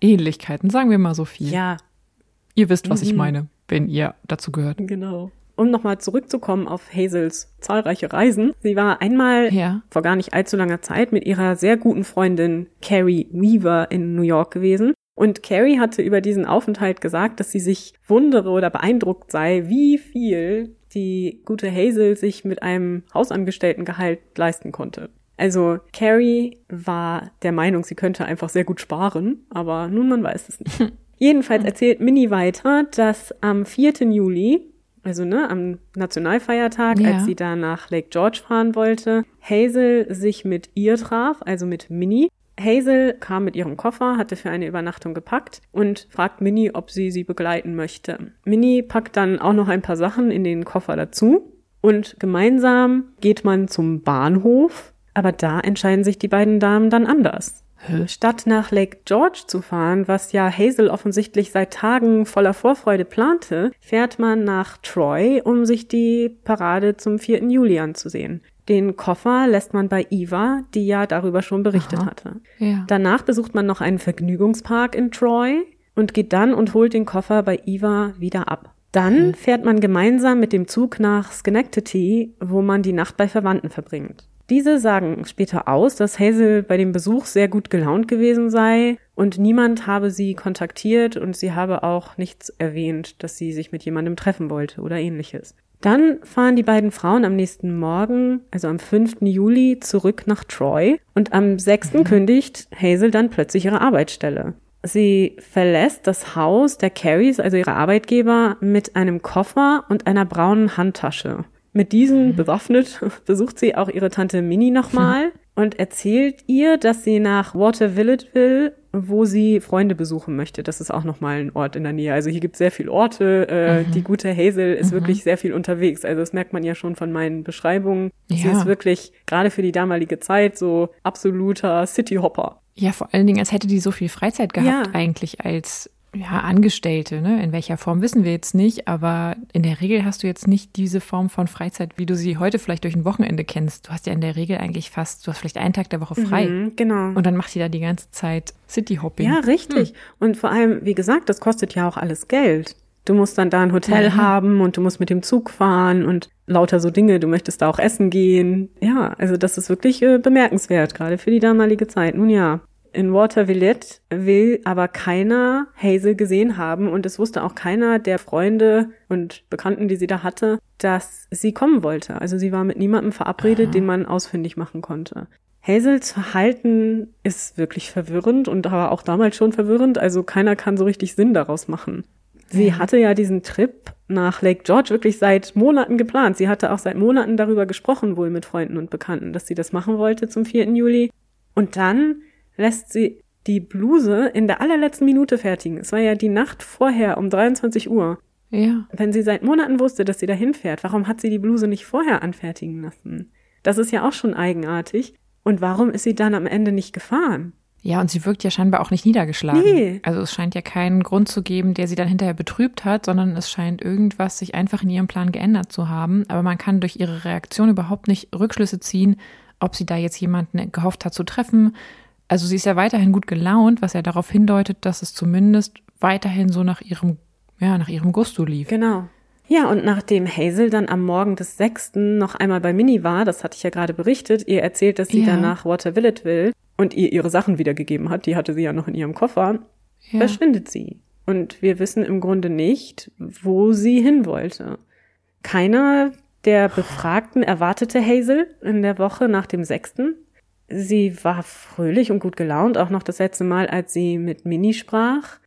Ähnlichkeiten, sagen wir mal so viel. Ja. Ihr wisst, was mhm. ich meine, wenn ihr dazu gehört. Genau. Um nochmal zurückzukommen auf Hazels zahlreiche Reisen. Sie war einmal ja. vor gar nicht allzu langer Zeit mit ihrer sehr guten Freundin Carrie Weaver in New York gewesen. Und Carrie hatte über diesen Aufenthalt gesagt, dass sie sich wundere oder beeindruckt sei, wie viel die gute Hazel sich mit einem Hausangestelltengehalt leisten konnte. Also Carrie war der Meinung, sie könnte einfach sehr gut sparen, aber nun man weiß es nicht. Jedenfalls erzählt Minnie weiter, dass am 4. Juli, also ne, am Nationalfeiertag, ja. als sie da nach Lake George fahren wollte, Hazel sich mit ihr traf, also mit Minnie, Hazel kam mit ihrem Koffer, hatte für eine Übernachtung gepackt und fragt Minnie, ob sie sie begleiten möchte. Minnie packt dann auch noch ein paar Sachen in den Koffer dazu und gemeinsam geht man zum Bahnhof, aber da entscheiden sich die beiden Damen dann anders. Statt nach Lake George zu fahren, was ja Hazel offensichtlich seit Tagen voller Vorfreude plante, fährt man nach Troy, um sich die Parade zum 4. Juli anzusehen. Den Koffer lässt man bei Eva, die ja darüber schon berichtet Aha. hatte. Ja. Danach besucht man noch einen Vergnügungspark in Troy und geht dann und holt den Koffer bei Eva wieder ab. Dann mhm. fährt man gemeinsam mit dem Zug nach Schenectady, wo man die Nacht bei Verwandten verbringt. Diese sagen später aus, dass Hazel bei dem Besuch sehr gut gelaunt gewesen sei und niemand habe sie kontaktiert und sie habe auch nichts erwähnt, dass sie sich mit jemandem treffen wollte oder ähnliches. Dann fahren die beiden Frauen am nächsten Morgen, also am 5. Juli, zurück nach Troy und am 6. Mhm. kündigt Hazel dann plötzlich ihre Arbeitsstelle. Sie verlässt das Haus der Carries, also ihre Arbeitgeber, mit einem Koffer und einer braunen Handtasche. Mit diesen mhm. bewaffnet besucht sie auch ihre Tante Minnie nochmal mhm. und erzählt ihr, dass sie nach Water Village will, wo sie Freunde besuchen möchte. Das ist auch nochmal ein Ort in der Nähe. Also hier gibt es sehr viele Orte. Äh, mhm. Die gute Hazel ist mhm. wirklich sehr viel unterwegs. Also das merkt man ja schon von meinen Beschreibungen. Ja. Sie ist wirklich gerade für die damalige Zeit so absoluter Cityhopper. Ja, vor allen Dingen, als hätte die so viel Freizeit gehabt ja. eigentlich als ja, Angestellte, ne? In welcher Form wissen wir jetzt nicht, aber in der Regel hast du jetzt nicht diese Form von Freizeit, wie du sie heute vielleicht durch ein Wochenende kennst. Du hast ja in der Regel eigentlich fast, du hast vielleicht einen Tag der Woche frei. Mhm, genau. Und dann macht die da die ganze Zeit City-Hopping. Ja, richtig. Hm. Und vor allem, wie gesagt, das kostet ja auch alles Geld. Du musst dann da ein Hotel ja. haben und du musst mit dem Zug fahren und lauter so Dinge, du möchtest da auch essen gehen. Ja, also das ist wirklich äh, bemerkenswert, gerade für die damalige Zeit. Nun ja, in Water Villette will aber keiner Hazel gesehen haben und es wusste auch keiner der Freunde und Bekannten, die sie da hatte, dass sie kommen wollte. Also sie war mit niemandem verabredet, Aha. den man ausfindig machen konnte. Hazels Verhalten ist wirklich verwirrend und aber auch damals schon verwirrend. Also keiner kann so richtig Sinn daraus machen. Sie hatte ja diesen Trip nach Lake George wirklich seit Monaten geplant. Sie hatte auch seit Monaten darüber gesprochen, wohl mit Freunden und Bekannten, dass sie das machen wollte zum 4. Juli. Und dann lässt sie die Bluse in der allerletzten Minute fertigen. Es war ja die Nacht vorher um 23 Uhr. Ja. Wenn sie seit Monaten wusste, dass sie dahin fährt, warum hat sie die Bluse nicht vorher anfertigen lassen? Das ist ja auch schon eigenartig. Und warum ist sie dann am Ende nicht gefahren? Ja, und sie wirkt ja scheinbar auch nicht niedergeschlagen. Nee. Also es scheint ja keinen Grund zu geben, der sie dann hinterher betrübt hat, sondern es scheint irgendwas sich einfach in ihrem Plan geändert zu haben. Aber man kann durch ihre Reaktion überhaupt nicht Rückschlüsse ziehen, ob sie da jetzt jemanden gehofft hat zu treffen, also sie ist ja weiterhin gut gelaunt, was ja darauf hindeutet, dass es zumindest weiterhin so nach ihrem, ja, nach ihrem Gusto lief. Genau. Ja, und nachdem Hazel dann am Morgen des 6. noch einmal bei Minnie war, das hatte ich ja gerade berichtet, ihr erzählt, dass sie ja. danach Water Village will und ihr ihre Sachen wiedergegeben hat, die hatte sie ja noch in ihrem Koffer, ja. verschwindet sie. Und wir wissen im Grunde nicht, wo sie hin wollte. Keiner der Befragten erwartete Hazel in der Woche nach dem 6. Sie war fröhlich und gut gelaunt, auch noch das letzte Mal, als sie mit Minnie sprach.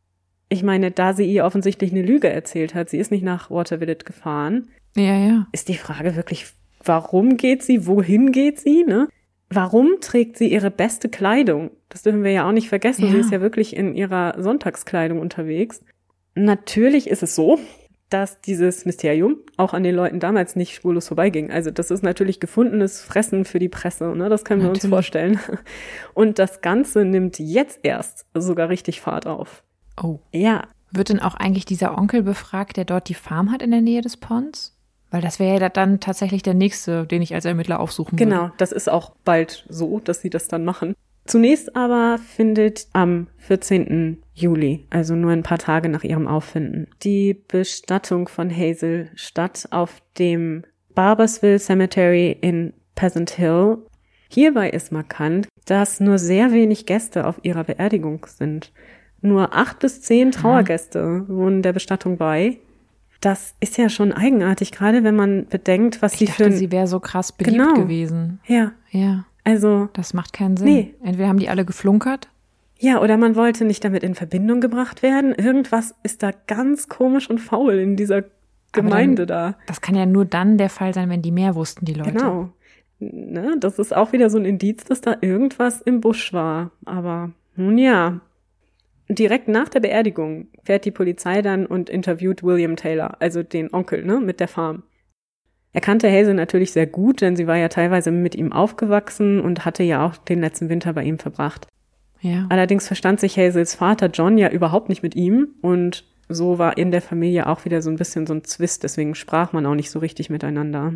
Ich meine, da sie ihr offensichtlich eine Lüge erzählt hat, sie ist nicht nach Water Village gefahren. Ja, ja. Ist die Frage wirklich, warum geht sie, wohin geht sie, ne? Warum trägt sie ihre beste Kleidung? Das dürfen wir ja auch nicht vergessen. Ja. Sie ist ja wirklich in ihrer Sonntagskleidung unterwegs. Natürlich ist es so, dass dieses Mysterium auch an den Leuten damals nicht spurlos vorbeiging. Also das ist natürlich gefundenes Fressen für die Presse, ne? das können wir natürlich. uns vorstellen. Und das Ganze nimmt jetzt erst sogar richtig Fahrt auf. Oh. Ja. Wird denn auch eigentlich dieser Onkel befragt, der dort die Farm hat in der Nähe des Ponds? Weil das wäre ja dann tatsächlich der nächste, den ich als Ermittler aufsuchen genau, würde. Genau, das ist auch bald so, dass sie das dann machen. Zunächst aber findet am 14. Juli, also nur ein paar Tage nach ihrem Auffinden, die Bestattung von Hazel statt auf dem Barbersville Cemetery in Peasant Hill. Hierbei ist markant, dass nur sehr wenig Gäste auf ihrer Beerdigung sind. Nur acht bis zehn Trauergäste wohnen der Bestattung bei. Das ist ja schon eigenartig, gerade wenn man bedenkt, was ich sie dachte, für. Sie wäre so krass beliebt genau. gewesen. Ja. Ja. Also. Das macht keinen Sinn. Nee. Entweder haben die alle geflunkert. Ja, oder man wollte nicht damit in Verbindung gebracht werden. Irgendwas ist da ganz komisch und faul in dieser Gemeinde dann, da. Das kann ja nur dann der Fall sein, wenn die mehr wussten, die Leute. Genau. ne, das ist auch wieder so ein Indiz, dass da irgendwas im Busch war. Aber nun ja. Direkt nach der Beerdigung fährt die Polizei dann und interviewt William Taylor, also den Onkel, ne, mit der Farm. Er kannte Hazel natürlich sehr gut, denn sie war ja teilweise mit ihm aufgewachsen und hatte ja auch den letzten Winter bei ihm verbracht. Ja. Allerdings verstand sich Hazels Vater John ja überhaupt nicht mit ihm und so war in der Familie auch wieder so ein bisschen so ein Zwist, deswegen sprach man auch nicht so richtig miteinander.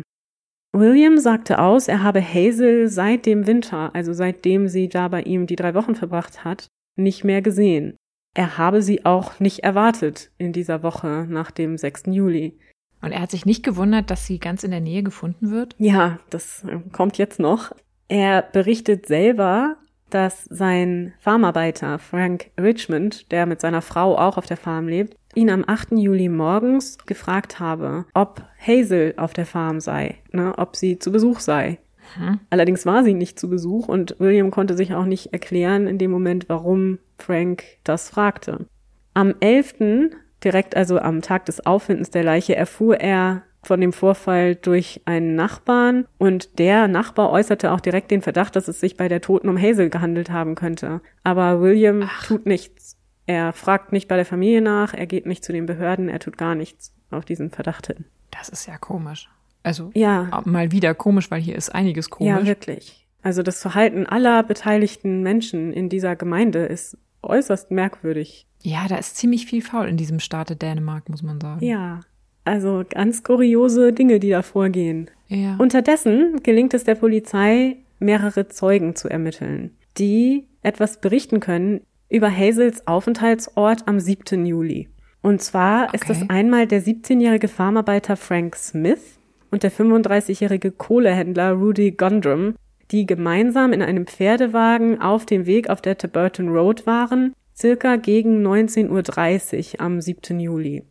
William sagte aus, er habe Hazel seit dem Winter, also seitdem sie da bei ihm die drei Wochen verbracht hat, nicht mehr gesehen. Er habe sie auch nicht erwartet in dieser Woche nach dem 6. Juli. Und er hat sich nicht gewundert, dass sie ganz in der Nähe gefunden wird? Ja, das kommt jetzt noch. Er berichtet selber, dass sein Farmarbeiter Frank Richmond, der mit seiner Frau auch auf der Farm lebt, ihn am 8. Juli morgens gefragt habe, ob Hazel auf der Farm sei, ne, ob sie zu Besuch sei. Hm. Allerdings war sie nicht zu Besuch und William konnte sich auch nicht erklären in dem Moment, warum Frank das fragte. Am 11., direkt also am Tag des Auffindens der Leiche, erfuhr er von dem Vorfall durch einen Nachbarn und der Nachbar äußerte auch direkt den Verdacht, dass es sich bei der Toten um Hazel gehandelt haben könnte. Aber William Ach. tut nichts. Er fragt nicht bei der Familie nach, er geht nicht zu den Behörden, er tut gar nichts auf diesen Verdacht hin. Das ist ja komisch. Also ja. mal wieder komisch, weil hier ist einiges komisch. Ja, wirklich. Also das Verhalten aller beteiligten Menschen in dieser Gemeinde ist äußerst merkwürdig. Ja, da ist ziemlich viel faul in diesem Staate Dänemark, muss man sagen. Ja, also ganz kuriose Dinge, die da vorgehen. Ja. Unterdessen gelingt es der Polizei, mehrere Zeugen zu ermitteln, die etwas berichten können über Hazels Aufenthaltsort am 7. Juli. Und zwar okay. ist das einmal der 17-jährige Farmarbeiter Frank Smith und der 35-jährige Kohlehändler Rudy Gondrum, die gemeinsam in einem Pferdewagen auf dem Weg auf der Tiburton Road waren, circa gegen 19.30 Uhr am 7. Juli.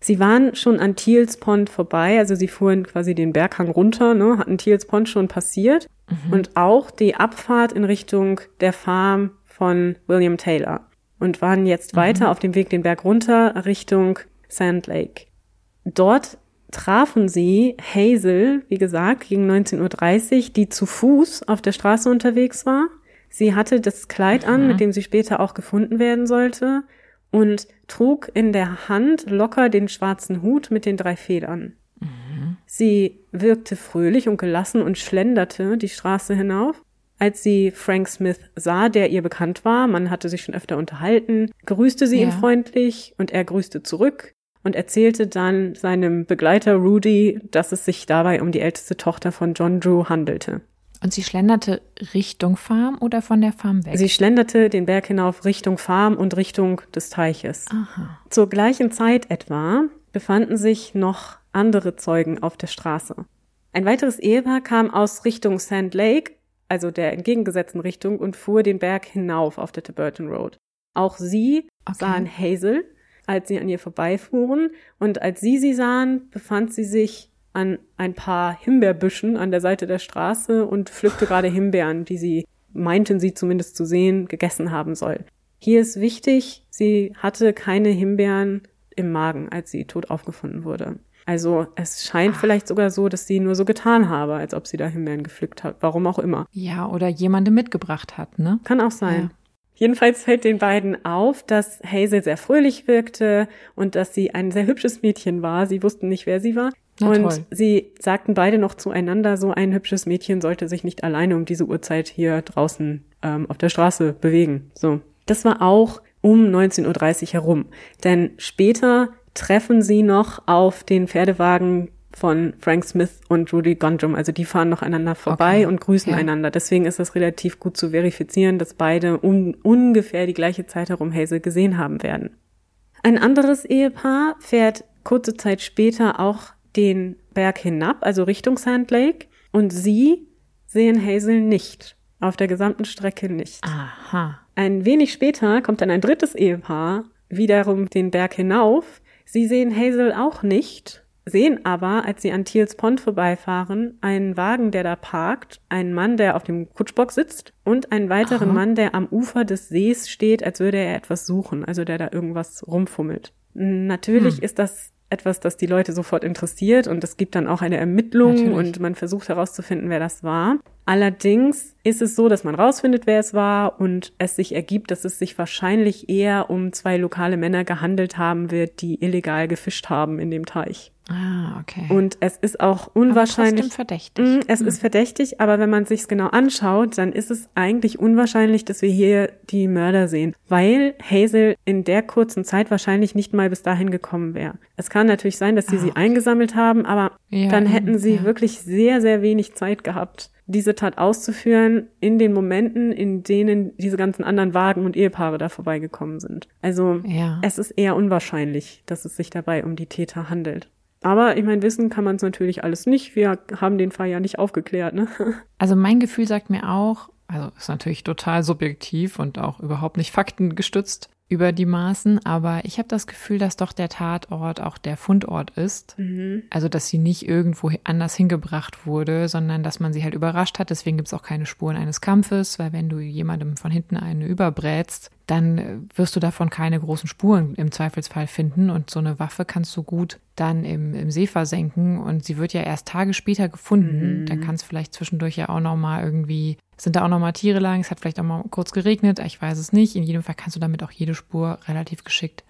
Sie waren schon an Thiels Pond vorbei, also sie fuhren quasi den Berghang runter, ne, hatten Thiels Pond schon passiert mhm. und auch die Abfahrt in Richtung der Farm von William Taylor und waren jetzt mhm. weiter auf dem Weg den Berg runter Richtung Sand Lake. Dort trafen sie Hazel, wie gesagt, gegen 19.30 Uhr, die zu Fuß auf der Straße unterwegs war. Sie hatte das Kleid an, mhm. mit dem sie später auch gefunden werden sollte und trug in der Hand locker den schwarzen Hut mit den drei Federn. Mhm. Sie wirkte fröhlich und gelassen und schlenderte die Straße hinauf. Als sie Frank Smith sah, der ihr bekannt war, man hatte sich schon öfter unterhalten, grüßte sie ja. ihn freundlich und er grüßte zurück und erzählte dann seinem Begleiter Rudy, dass es sich dabei um die älteste Tochter von John Drew handelte. Und sie schlenderte Richtung Farm oder von der Farm weg? Sie schlenderte den Berg hinauf Richtung Farm und Richtung des Teiches. Aha. Zur gleichen Zeit etwa befanden sich noch andere Zeugen auf der Straße. Ein weiteres Ehepaar kam aus Richtung Sand Lake also der entgegengesetzten Richtung, und fuhr den Berg hinauf auf der Tiburton Road. Auch sie okay. sahen Hazel, als sie an ihr vorbeifuhren, und als sie sie sahen, befand sie sich an ein paar Himbeerbüschen an der Seite der Straße und pflückte gerade Himbeeren, die sie, meinten sie zumindest zu sehen, gegessen haben soll. Hier ist wichtig, sie hatte keine Himbeeren im Magen, als sie tot aufgefunden wurde. Also es scheint Ach. vielleicht sogar so, dass sie nur so getan habe, als ob sie da Himbeeren gepflückt hat. Warum auch immer. Ja, oder jemandem mitgebracht hat, ne? Kann auch sein. Ja. Jedenfalls fällt den beiden auf, dass Hazel sehr fröhlich wirkte und dass sie ein sehr hübsches Mädchen war. Sie wussten nicht, wer sie war. Na, und toll. sie sagten beide noch zueinander, so ein hübsches Mädchen sollte sich nicht alleine um diese Uhrzeit hier draußen ähm, auf der Straße bewegen. So. Das war auch um 19.30 Uhr herum. Denn später treffen sie noch auf den Pferdewagen von Frank Smith und Rudy Gondrum. Also die fahren noch einander vorbei okay. und grüßen ja. einander. Deswegen ist es relativ gut zu verifizieren, dass beide um ungefähr die gleiche Zeit herum Hazel gesehen haben werden. Ein anderes Ehepaar fährt kurze Zeit später auch den Berg hinab, also Richtung Sand Lake, und sie sehen Hazel nicht. Auf der gesamten Strecke nicht. Aha. Ein wenig später kommt dann ein drittes Ehepaar wiederum den Berg hinauf Sie sehen Hazel auch nicht, sehen aber, als sie an Thiels Pond vorbeifahren, einen Wagen, der da parkt, einen Mann, der auf dem Kutschbock sitzt und einen weiteren Aha. Mann, der am Ufer des Sees steht, als würde er etwas suchen, also der da irgendwas rumfummelt. Natürlich hm. ist das etwas, das die Leute sofort interessiert und es gibt dann auch eine Ermittlung Natürlich. und man versucht herauszufinden, wer das war. Allerdings ist es so, dass man rausfindet, wer es war und es sich ergibt, dass es sich wahrscheinlich eher um zwei lokale Männer gehandelt haben wird, die illegal gefischt haben in dem Teich. Ah, okay. Und es ist auch unwahrscheinlich. Aber verdächtig. Mh, es mhm. ist verdächtig, aber wenn man sich's genau anschaut, dann ist es eigentlich unwahrscheinlich, dass wir hier die Mörder sehen, weil Hazel in der kurzen Zeit wahrscheinlich nicht mal bis dahin gekommen wäre. Es kann natürlich sein, dass sie ah, sie eingesammelt haben, aber ja, dann hätten sie ja. wirklich sehr, sehr wenig Zeit gehabt, diese Tat auszuführen in den Momenten, in denen diese ganzen anderen Wagen und Ehepaare da vorbeigekommen sind. Also ja. es ist eher unwahrscheinlich, dass es sich dabei um die Täter handelt. Aber ich meine, wissen kann man es natürlich alles nicht. Wir haben den Fall ja nicht aufgeklärt. Ne? Also mein Gefühl sagt mir auch, also ist natürlich total subjektiv und auch überhaupt nicht faktengestützt, über die Maßen, aber ich habe das Gefühl, dass doch der Tatort auch der Fundort ist. Mhm. Also, dass sie nicht irgendwo anders hingebracht wurde, sondern dass man sie halt überrascht hat. Deswegen gibt es auch keine Spuren eines Kampfes, weil wenn du jemandem von hinten eine überbrätst, dann wirst du davon keine großen Spuren im Zweifelsfall finden. Und so eine Waffe kannst du gut dann im, im See versenken. Und sie wird ja erst Tage später gefunden. Mhm. Dann kann es vielleicht zwischendurch ja auch nochmal irgendwie sind da auch noch mal Tiere lang? Es hat vielleicht auch mal kurz geregnet, ich weiß es nicht. In jedem Fall kannst du damit auch jede Spur relativ geschickt,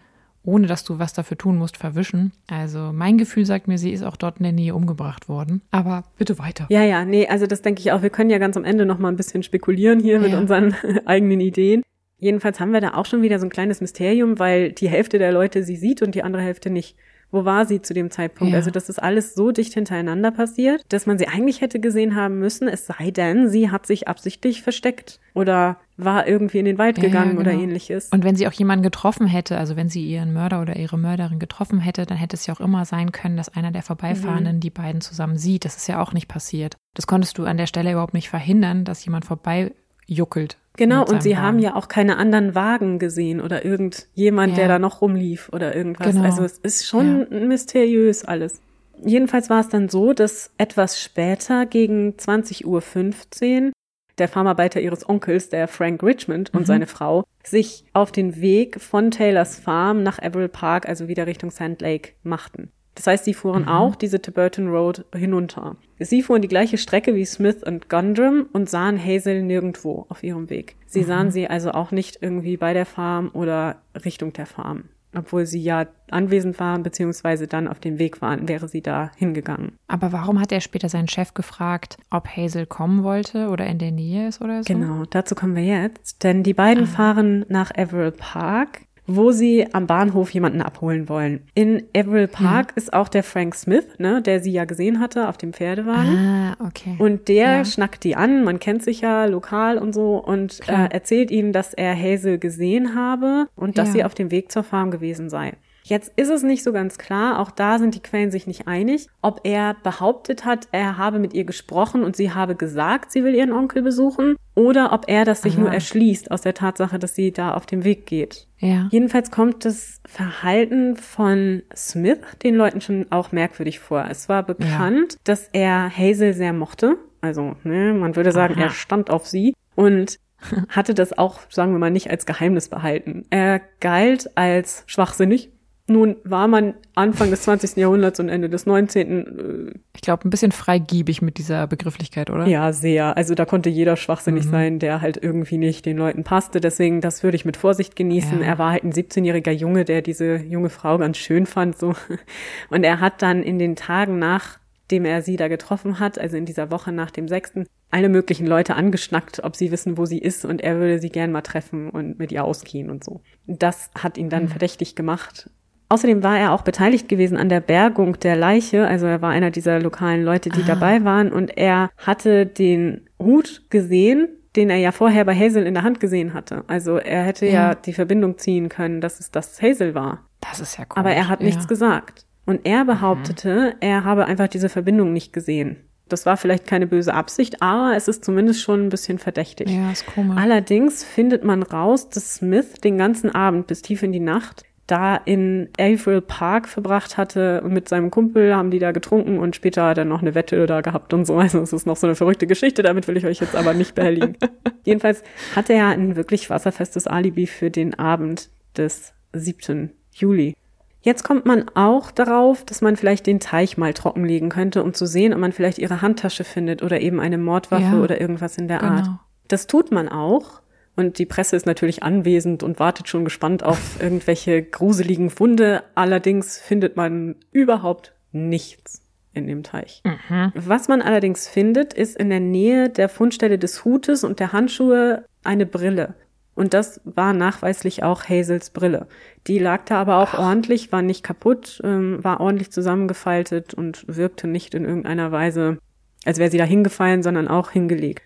ohne dass du was dafür tun musst, verwischen. Also mein Gefühl sagt mir, sie ist auch dort in der Nähe umgebracht worden. Aber bitte weiter. Ja, ja, nee, also das denke ich auch. Wir können ja ganz am Ende noch mal ein bisschen spekulieren hier ja. mit unseren eigenen Ideen. Jedenfalls haben wir da auch schon wieder so ein kleines Mysterium, weil die Hälfte der Leute sie sieht und die andere Hälfte nicht wo war sie zu dem Zeitpunkt? Ja. Also das ist alles so dicht hintereinander passiert, dass man sie eigentlich hätte gesehen haben müssen, es sei denn, sie hat sich absichtlich versteckt oder war irgendwie in den Wald gegangen ja, genau. oder ähnliches. Und wenn sie auch jemanden getroffen hätte, also wenn sie ihren Mörder oder ihre Mörderin getroffen hätte, dann hätte es ja auch immer sein können, dass einer der Vorbeifahrenden mhm. die beiden zusammen sieht. Das ist ja auch nicht passiert. Das konntest du an der Stelle überhaupt nicht verhindern, dass jemand vorbei juckelt. Genau, und sie Wagen. haben ja auch keine anderen Wagen gesehen oder irgendjemand, ja. der da noch rumlief oder irgendwas. Genau. Also es ist schon ja. mysteriös alles. Jedenfalls war es dann so, dass etwas später gegen 20.15 Uhr der Farmarbeiter ihres Onkels, der Frank Richmond und mhm. seine Frau, sich auf den Weg von Taylors Farm nach Everett Park, also wieder Richtung Sand Lake, machten. Das heißt, sie fuhren mhm. auch diese Tiburton Road hinunter. Sie fuhren die gleiche Strecke wie Smith und Gundram und sahen Hazel nirgendwo auf ihrem Weg. Sie mhm. sahen sie also auch nicht irgendwie bei der Farm oder Richtung der Farm. Obwohl sie ja anwesend waren, beziehungsweise dann auf dem Weg waren, wäre sie da hingegangen. Aber warum hat er später seinen Chef gefragt, ob Hazel kommen wollte oder in der Nähe ist oder so? Genau, dazu kommen wir jetzt. Denn die beiden ah. fahren nach Everett Park wo sie am Bahnhof jemanden abholen wollen. In Everett Park ja. ist auch der Frank Smith, ne, der sie ja gesehen hatte auf dem Pferdewagen. Ah, okay. Und der ja. schnackt die an, man kennt sich ja lokal und so und äh, erzählt ihnen, dass er Hazel gesehen habe und dass ja. sie auf dem Weg zur Farm gewesen sei. Jetzt ist es nicht so ganz klar, auch da sind die Quellen sich nicht einig, ob er behauptet hat, er habe mit ihr gesprochen und sie habe gesagt, sie will ihren Onkel besuchen, oder ob er das sich Aha. nur erschließt aus der Tatsache, dass sie da auf dem Weg geht. Ja. Jedenfalls kommt das Verhalten von Smith den Leuten schon auch merkwürdig vor. Es war bekannt, ja. dass er Hazel sehr mochte. Also, ne, man würde sagen, Aha. er stand auf sie und hatte das auch, sagen wir mal, nicht als Geheimnis behalten. Er galt als schwachsinnig, nun war man Anfang des 20. Jahrhunderts und Ende des 19. Äh, ich glaube, ein bisschen freigiebig mit dieser Begrifflichkeit, oder? Ja, sehr. Also da konnte jeder schwachsinnig mhm. sein, der halt irgendwie nicht den Leuten passte. Deswegen, das würde ich mit Vorsicht genießen. Ja. Er war halt ein 17-jähriger Junge, der diese junge Frau ganz schön fand, so. Und er hat dann in den Tagen nachdem er sie da getroffen hat, also in dieser Woche nach dem 6., alle möglichen Leute angeschnackt, ob sie wissen, wo sie ist und er würde sie gern mal treffen und mit ihr ausgehen und so. Das hat ihn dann mhm. verdächtig gemacht Außerdem war er auch beteiligt gewesen an der Bergung der Leiche. Also er war einer dieser lokalen Leute, die ah. dabei waren. Und er hatte den Hut gesehen, den er ja vorher bei Hazel in der Hand gesehen hatte. Also er hätte ja, ja die Verbindung ziehen können, dass es das Hazel war. Das ist ja cool. Aber er hat ja. nichts gesagt. Und er behauptete, mhm. er habe einfach diese Verbindung nicht gesehen. Das war vielleicht keine böse Absicht, aber es ist zumindest schon ein bisschen verdächtig. Ja, ist komisch. Allerdings findet man raus, dass Smith den ganzen Abend bis tief in die Nacht da in Averill Park verbracht hatte und mit seinem Kumpel haben die da getrunken und später hat er noch eine Wette da gehabt und so. Also es ist noch so eine verrückte Geschichte, damit will ich euch jetzt aber nicht behelligen. Jedenfalls hatte er ein wirklich wasserfestes Alibi für den Abend des 7. Juli. Jetzt kommt man auch darauf, dass man vielleicht den Teich mal trockenlegen könnte, um zu sehen, ob man vielleicht ihre Handtasche findet oder eben eine Mordwaffe ja, oder irgendwas in der genau. Art. Das tut man auch. Und die Presse ist natürlich anwesend und wartet schon gespannt auf irgendwelche gruseligen Funde. Allerdings findet man überhaupt nichts in dem Teich. Mhm. Was man allerdings findet, ist in der Nähe der Fundstelle des Hutes und der Handschuhe eine Brille. Und das war nachweislich auch Hazels Brille. Die lag da aber auch Ach. ordentlich, war nicht kaputt, ähm, war ordentlich zusammengefaltet und wirkte nicht in irgendeiner Weise, als wäre sie da hingefallen, sondern auch hingelegt.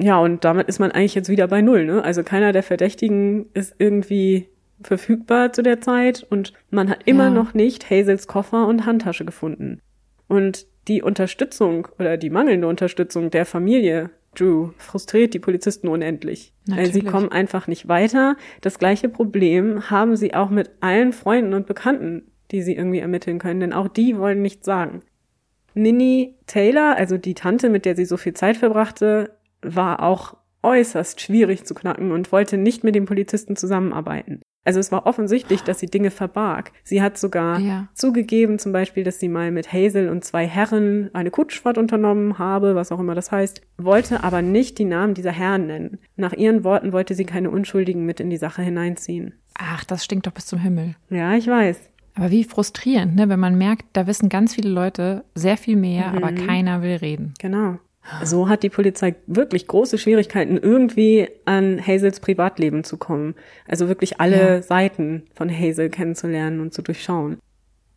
Ja, und damit ist man eigentlich jetzt wieder bei Null. Ne? Also keiner der Verdächtigen ist irgendwie verfügbar zu der Zeit und man hat immer ja. noch nicht Hazels Koffer und Handtasche gefunden. Und die Unterstützung oder die mangelnde Unterstützung der Familie Drew frustriert die Polizisten unendlich. Natürlich. Weil sie kommen einfach nicht weiter. Das gleiche Problem haben sie auch mit allen Freunden und Bekannten, die sie irgendwie ermitteln können, denn auch die wollen nichts sagen. Ninny Taylor, also die Tante, mit der sie so viel Zeit verbrachte, war auch äußerst schwierig zu knacken und wollte nicht mit den Polizisten zusammenarbeiten. Also es war offensichtlich, dass sie Dinge verbarg. Sie hat sogar ja. zugegeben, zum Beispiel, dass sie mal mit Hazel und zwei Herren eine Kutschfahrt unternommen habe, was auch immer das heißt, wollte aber nicht die Namen dieser Herren nennen. Nach ihren Worten wollte sie keine Unschuldigen mit in die Sache hineinziehen. Ach, das stinkt doch bis zum Himmel. Ja, ich weiß. Aber wie frustrierend, ne, wenn man merkt, da wissen ganz viele Leute sehr viel mehr, mhm. aber keiner will reden. Genau. So hat die Polizei wirklich große Schwierigkeiten, irgendwie an Hazels Privatleben zu kommen. Also wirklich alle ja. Seiten von Hazel kennenzulernen und zu durchschauen.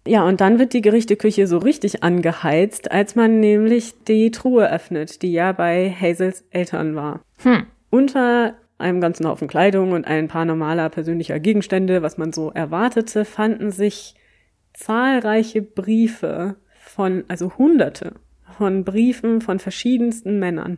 Ja, und dann wird die Gerichteküche so richtig angeheizt, als man nämlich die Truhe öffnet, die ja bei Hazels Eltern war. Hm. Unter einem ganzen Haufen Kleidung und ein paar normaler persönlicher Gegenstände, was man so erwartete, fanden sich zahlreiche Briefe von, also hunderte von Briefen von verschiedensten Männern.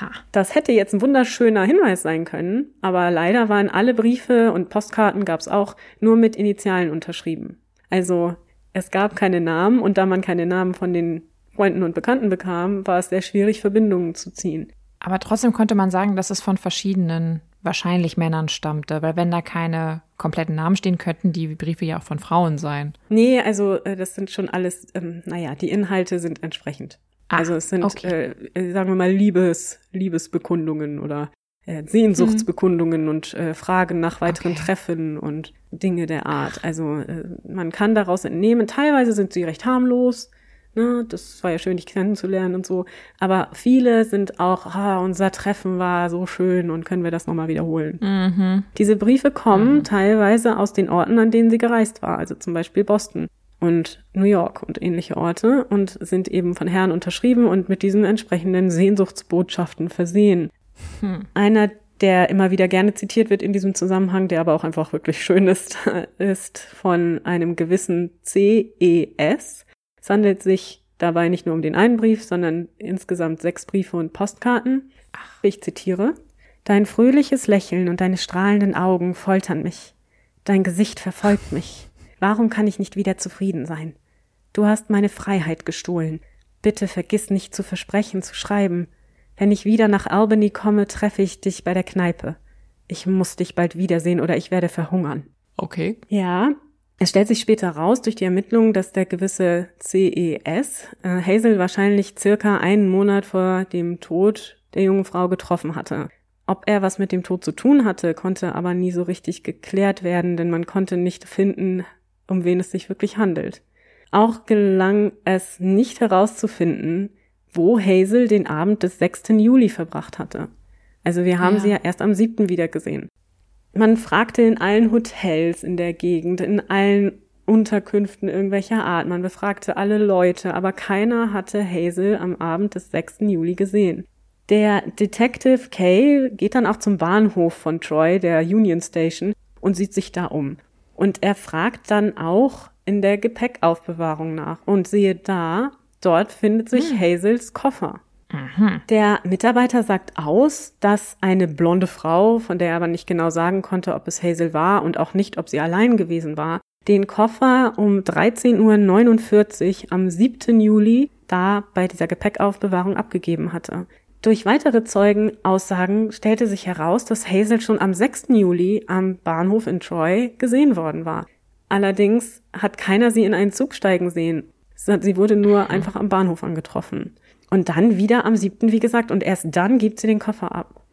Ha. Das hätte jetzt ein wunderschöner Hinweis sein können, aber leider waren alle Briefe und Postkarten gab es auch nur mit Initialen unterschrieben. Also es gab keine Namen und da man keine Namen von den Freunden und Bekannten bekam, war es sehr schwierig, Verbindungen zu ziehen. Aber trotzdem konnte man sagen, dass es von verschiedenen wahrscheinlich Männern stammte, weil wenn da keine kompletten Namen stehen, könnten die Briefe ja auch von Frauen sein. Nee, also äh, das sind schon alles, ähm, naja, die Inhalte sind entsprechend. Ah, also es sind, okay. äh, sagen wir mal, Liebes, Liebesbekundungen oder äh, Sehnsuchtsbekundungen mhm. und äh, Fragen nach weiteren okay. Treffen und Dinge der Art. Also äh, man kann daraus entnehmen, teilweise sind sie recht harmlos, ne, das war ja schön, dich kennenzulernen und so, aber viele sind auch, ah, unser Treffen war so schön und können wir das nochmal wiederholen. Mhm. Diese Briefe kommen mhm. teilweise aus den Orten, an denen sie gereist war, also zum Beispiel Boston und New York und ähnliche Orte und sind eben von Herren unterschrieben und mit diesen entsprechenden Sehnsuchtsbotschaften versehen. Hm. Einer, der immer wieder gerne zitiert wird in diesem Zusammenhang, der aber auch einfach wirklich schön ist, ist von einem gewissen CES. Es handelt sich dabei nicht nur um den einen Brief, sondern insgesamt sechs Briefe und Postkarten. Ach. Ich zitiere. Dein fröhliches Lächeln und deine strahlenden Augen foltern mich. Dein Gesicht verfolgt mich. Warum kann ich nicht wieder zufrieden sein? Du hast meine Freiheit gestohlen. Bitte vergiss nicht zu versprechen, zu schreiben. Wenn ich wieder nach Albany komme, treffe ich dich bei der Kneipe. Ich muss dich bald wiedersehen oder ich werde verhungern. Okay. Ja. Es stellt sich später raus durch die Ermittlung, dass der gewisse CES äh, Hazel wahrscheinlich circa einen Monat vor dem Tod der jungen Frau getroffen hatte. Ob er was mit dem Tod zu tun hatte, konnte aber nie so richtig geklärt werden, denn man konnte nicht finden, um wen es sich wirklich handelt. Auch gelang es nicht herauszufinden, wo Hazel den Abend des 6. Juli verbracht hatte. Also wir haben ja. sie ja erst am 7. wieder gesehen. Man fragte in allen Hotels in der Gegend, in allen Unterkünften irgendwelcher Art. Man befragte alle Leute, aber keiner hatte Hazel am Abend des 6. Juli gesehen. Der Detective Kay geht dann auch zum Bahnhof von Troy, der Union Station, und sieht sich da um. Und er fragt dann auch in der Gepäckaufbewahrung nach. Und siehe da, dort findet sich hm. Hazels Koffer. Mhm. Der Mitarbeiter sagt aus, dass eine blonde Frau, von der er aber nicht genau sagen konnte, ob es Hazel war und auch nicht, ob sie allein gewesen war, den Koffer um 13.49 Uhr am 7. Juli da bei dieser Gepäckaufbewahrung abgegeben hatte. Durch weitere Zeugenaussagen stellte sich heraus, dass Hazel schon am 6. Juli am Bahnhof in Troy gesehen worden war. Allerdings hat keiner sie in einen Zug steigen sehen. Sie wurde nur einfach am Bahnhof angetroffen. Und dann wieder am siebten, wie gesagt, und erst dann gibt sie den Koffer ab.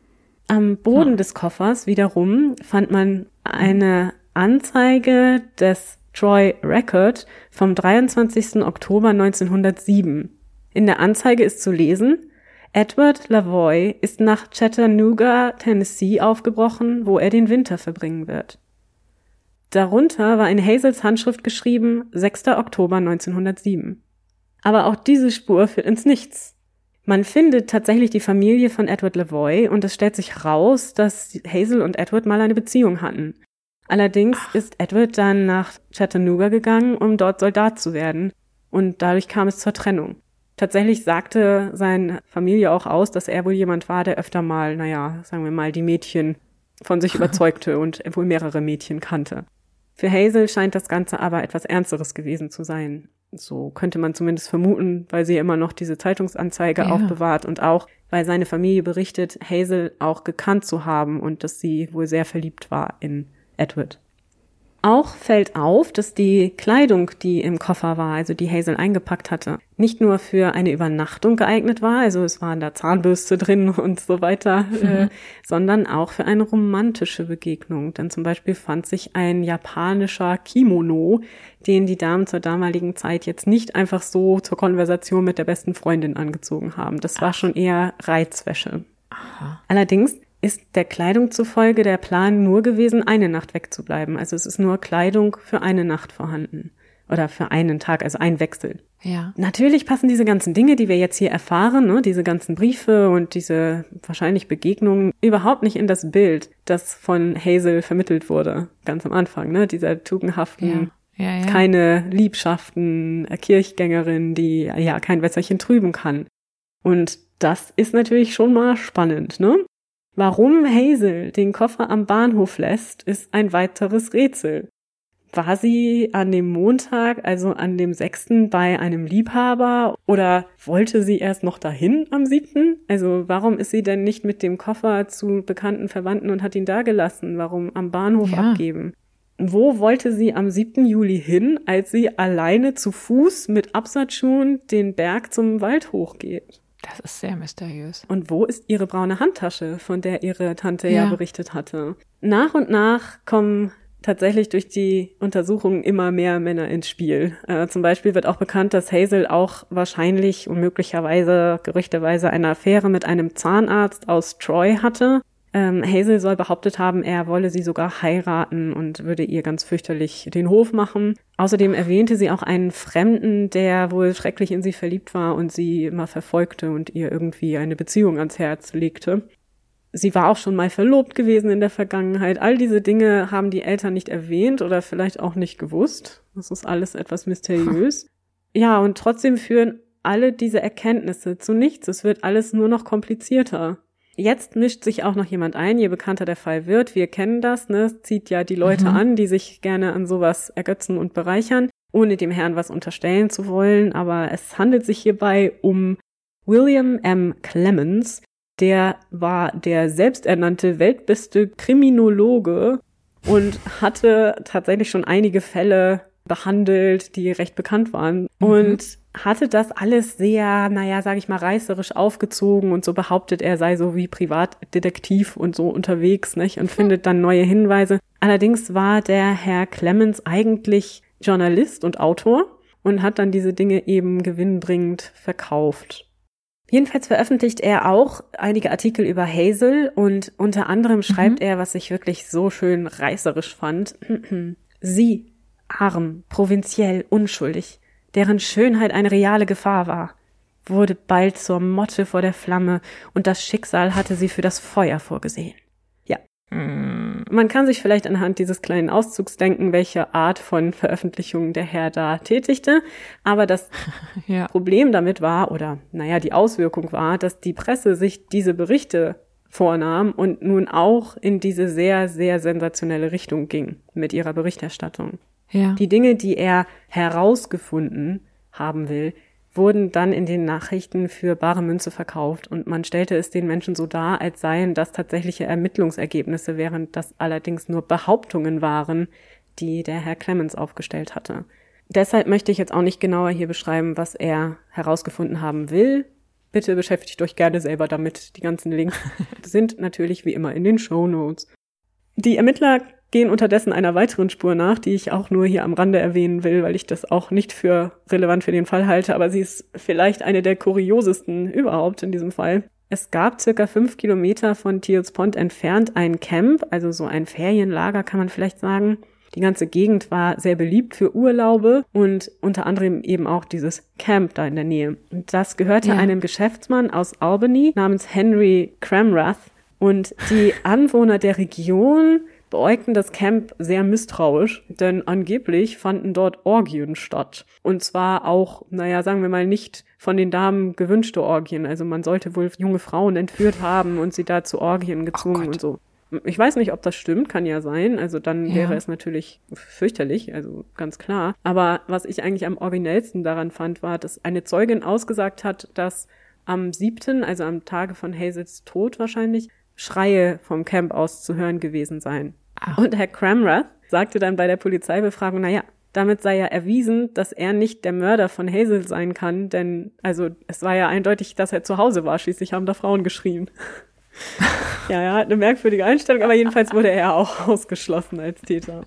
Am Boden des Koffers wiederum fand man eine Anzeige des Troy Record vom 23. Oktober 1907. In der Anzeige ist zu lesen, Edward Lavoy ist nach Chattanooga, Tennessee aufgebrochen, wo er den Winter verbringen wird. Darunter war in Hazels Handschrift geschrieben 6. Oktober 1907. Aber auch diese Spur führt ins Nichts. Man findet tatsächlich die Familie von Edward Lavoy und es stellt sich raus, dass Hazel und Edward mal eine Beziehung hatten. Allerdings Ach. ist Edward dann nach Chattanooga gegangen, um dort Soldat zu werden. Und dadurch kam es zur Trennung. Tatsächlich sagte seine Familie auch aus, dass er wohl jemand war, der öfter mal, naja, sagen wir mal, die Mädchen von sich überzeugte und wohl mehrere Mädchen kannte. Für Hazel scheint das Ganze aber etwas Ernsteres gewesen zu sein. So könnte man zumindest vermuten, weil sie immer noch diese Zeitungsanzeige ja. aufbewahrt und auch, weil seine Familie berichtet, Hazel auch gekannt zu haben und dass sie wohl sehr verliebt war in Edward. Auch fällt auf, dass die Kleidung, die im Koffer war, also die Hazel eingepackt hatte, nicht nur für eine Übernachtung geeignet war, also es waren da Zahnbürste drin und so weiter, äh, mhm. äh, sondern auch für eine romantische Begegnung. Denn zum Beispiel fand sich ein japanischer Kimono, den die Damen zur damaligen Zeit jetzt nicht einfach so zur Konversation mit der besten Freundin angezogen haben. Das war schon eher Reizwäsche. Aha. Allerdings ist der Kleidung zufolge der Plan nur gewesen, eine Nacht wegzubleiben. Also es ist nur Kleidung für eine Nacht vorhanden. Oder für einen Tag, also ein Wechsel. Ja. Natürlich passen diese ganzen Dinge, die wir jetzt hier erfahren, ne, diese ganzen Briefe und diese wahrscheinlich Begegnungen überhaupt nicht in das Bild, das von Hazel vermittelt wurde, ganz am Anfang, ne, dieser tugendhaften, ja. Ja, ja. keine Liebschaften, Kirchgängerin, die ja kein Wässerchen trüben kann. Und das ist natürlich schon mal spannend, ne? Warum Hazel den Koffer am Bahnhof lässt, ist ein weiteres Rätsel. War sie an dem Montag, also an dem 6. bei einem Liebhaber oder wollte sie erst noch dahin am 7.? Also warum ist sie denn nicht mit dem Koffer zu bekannten Verwandten und hat ihn da gelassen? Warum am Bahnhof ja. abgeben? Wo wollte sie am 7. Juli hin, als sie alleine zu Fuß mit Absatzschuhen den Berg zum Wald hochgeht? Das ist sehr mysteriös. Und wo ist ihre braune Handtasche, von der ihre Tante ja, ja berichtet hatte? Nach und nach kommen tatsächlich durch die Untersuchungen immer mehr Männer ins Spiel. Äh, zum Beispiel wird auch bekannt, dass Hazel auch wahrscheinlich und möglicherweise, gerüchteweise eine Affäre mit einem Zahnarzt aus Troy hatte. Ähm, Hazel soll behauptet haben, er wolle sie sogar heiraten und würde ihr ganz fürchterlich den Hof machen. Außerdem erwähnte sie auch einen Fremden, der wohl schrecklich in sie verliebt war und sie immer verfolgte und ihr irgendwie eine Beziehung ans Herz legte. Sie war auch schon mal verlobt gewesen in der Vergangenheit. All diese Dinge haben die Eltern nicht erwähnt oder vielleicht auch nicht gewusst. Das ist alles etwas mysteriös. ja, und trotzdem führen alle diese Erkenntnisse zu nichts. Es wird alles nur noch komplizierter. Jetzt mischt sich auch noch jemand ein, je bekannter der Fall wird. Wir kennen das, ne? Es zieht ja die Leute mhm. an, die sich gerne an sowas ergötzen und bereichern, ohne dem Herrn was unterstellen zu wollen. Aber es handelt sich hierbei um William M. Clemens. Der war der selbsternannte weltbeste Kriminologe und hatte tatsächlich schon einige Fälle behandelt, die recht bekannt waren. Mhm. Und hatte das alles sehr, naja, sage ich mal, reißerisch aufgezogen und so behauptet, er sei so wie Privatdetektiv und so unterwegs, nicht? Und findet dann neue Hinweise. Allerdings war der Herr Clemens eigentlich Journalist und Autor und hat dann diese Dinge eben gewinnbringend verkauft. Jedenfalls veröffentlicht er auch einige Artikel über Hazel und unter anderem schreibt mhm. er, was ich wirklich so schön reißerisch fand. Sie, arm, provinziell, unschuldig, deren Schönheit eine reale Gefahr war, wurde bald zur Motte vor der Flamme und das Schicksal hatte sie für das Feuer vorgesehen. Ja. Mm. Man kann sich vielleicht anhand dieses kleinen Auszugs denken, welche Art von Veröffentlichung der Herr da tätigte. Aber das ja. Problem damit war, oder naja, die Auswirkung war, dass die Presse sich diese Berichte vornahm und nun auch in diese sehr, sehr sensationelle Richtung ging mit ihrer Berichterstattung. Ja. Die Dinge, die er herausgefunden haben will, wurden dann in den Nachrichten für bare Münze verkauft und man stellte es den Menschen so dar, als seien das tatsächliche Ermittlungsergebnisse, während das allerdings nur Behauptungen waren, die der Herr Clemens aufgestellt hatte. Deshalb möchte ich jetzt auch nicht genauer hier beschreiben, was er herausgefunden haben will. Bitte beschäftigt euch gerne selber damit. Die ganzen Links sind natürlich wie immer in den Show Notes. Die Ermittler gehen unterdessen einer weiteren Spur nach, die ich auch nur hier am Rande erwähnen will, weil ich das auch nicht für relevant für den Fall halte, aber sie ist vielleicht eine der kuriosesten überhaupt in diesem Fall. Es gab circa fünf Kilometer von Thiels Pond entfernt ein Camp, also so ein Ferienlager kann man vielleicht sagen. Die ganze Gegend war sehr beliebt für Urlaube und unter anderem eben auch dieses Camp da in der Nähe. Und das gehörte ja. einem Geschäftsmann aus Albany namens Henry Cramrath. Und die Anwohner der Region beäugten das Camp sehr misstrauisch, denn angeblich fanden dort Orgien statt. Und zwar auch, naja, sagen wir mal, nicht von den Damen gewünschte Orgien. Also man sollte wohl junge Frauen entführt haben und sie da zu Orgien gezwungen oh und so. Ich weiß nicht, ob das stimmt, kann ja sein. Also dann ja. wäre es natürlich fürchterlich, also ganz klar. Aber was ich eigentlich am originellsten daran fand, war, dass eine Zeugin ausgesagt hat, dass am siebten, also am Tage von Hazels Tod wahrscheinlich, Schreie vom Camp aus zu hören gewesen seien. Ach. Und Herr Cramrath sagte dann bei der Polizeibefragung, naja, damit sei ja erwiesen, dass er nicht der Mörder von Hazel sein kann, denn also es war ja eindeutig, dass er zu Hause war. Schließlich haben da Frauen geschrien. ja, er hat eine merkwürdige Einstellung, aber jedenfalls wurde er auch ausgeschlossen als Täter.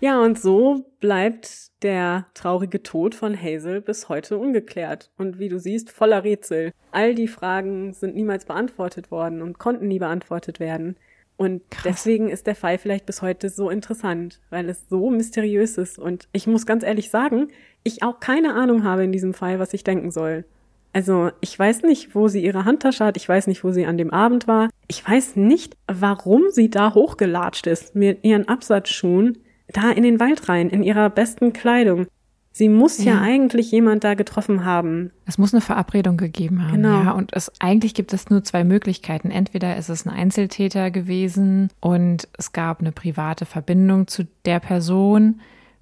Ja, und so bleibt der traurige Tod von Hazel bis heute ungeklärt und wie du siehst, voller Rätsel. All die Fragen sind niemals beantwortet worden und konnten nie beantwortet werden. Und Krass. deswegen ist der Fall vielleicht bis heute so interessant, weil es so mysteriös ist. Und ich muss ganz ehrlich sagen, ich auch keine Ahnung habe in diesem Fall, was ich denken soll. Also ich weiß nicht, wo sie ihre Handtasche hat, ich weiß nicht, wo sie an dem Abend war. Ich weiß nicht, warum sie da hochgelatscht ist mit ihren Absatzschuhen, da in den Wald rein, in ihrer besten Kleidung. Sie muss ja. ja. eigentlich jemand da getroffen haben. Es muss eine Verabredung gegeben haben. Genau. Ja, und es, eigentlich gibt es nur zwei Möglichkeiten. Entweder ist es ein Einzeltäter gewesen und es gab eine private Verbindung zu der Person.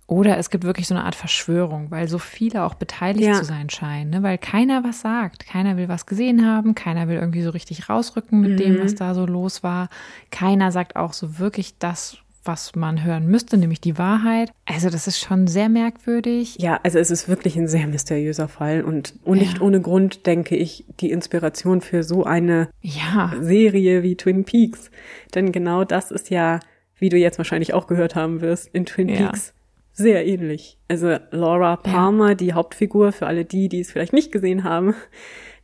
Oder es gibt wirklich so eine Art Verschwörung, weil so viele auch beteiligt ja. zu sein scheinen, ne? weil keiner was sagt. Keiner will was gesehen haben, keiner will irgendwie so richtig rausrücken mit mhm. dem, was da so los war. Keiner sagt auch so wirklich das, was man hören müsste, nämlich die Wahrheit. Also das ist schon sehr merkwürdig. Ja, also es ist wirklich ein sehr mysteriöser Fall und, nicht ohne Grund denke ich die Inspiration für so eine ja. Serie wie Twin Peaks. Denn genau das ist ja, wie du jetzt wahrscheinlich auch gehört haben wirst, in Twin ja. Peaks sehr ähnlich. Also Laura Palmer, ja. die Hauptfigur, für alle die, die es vielleicht nicht gesehen haben,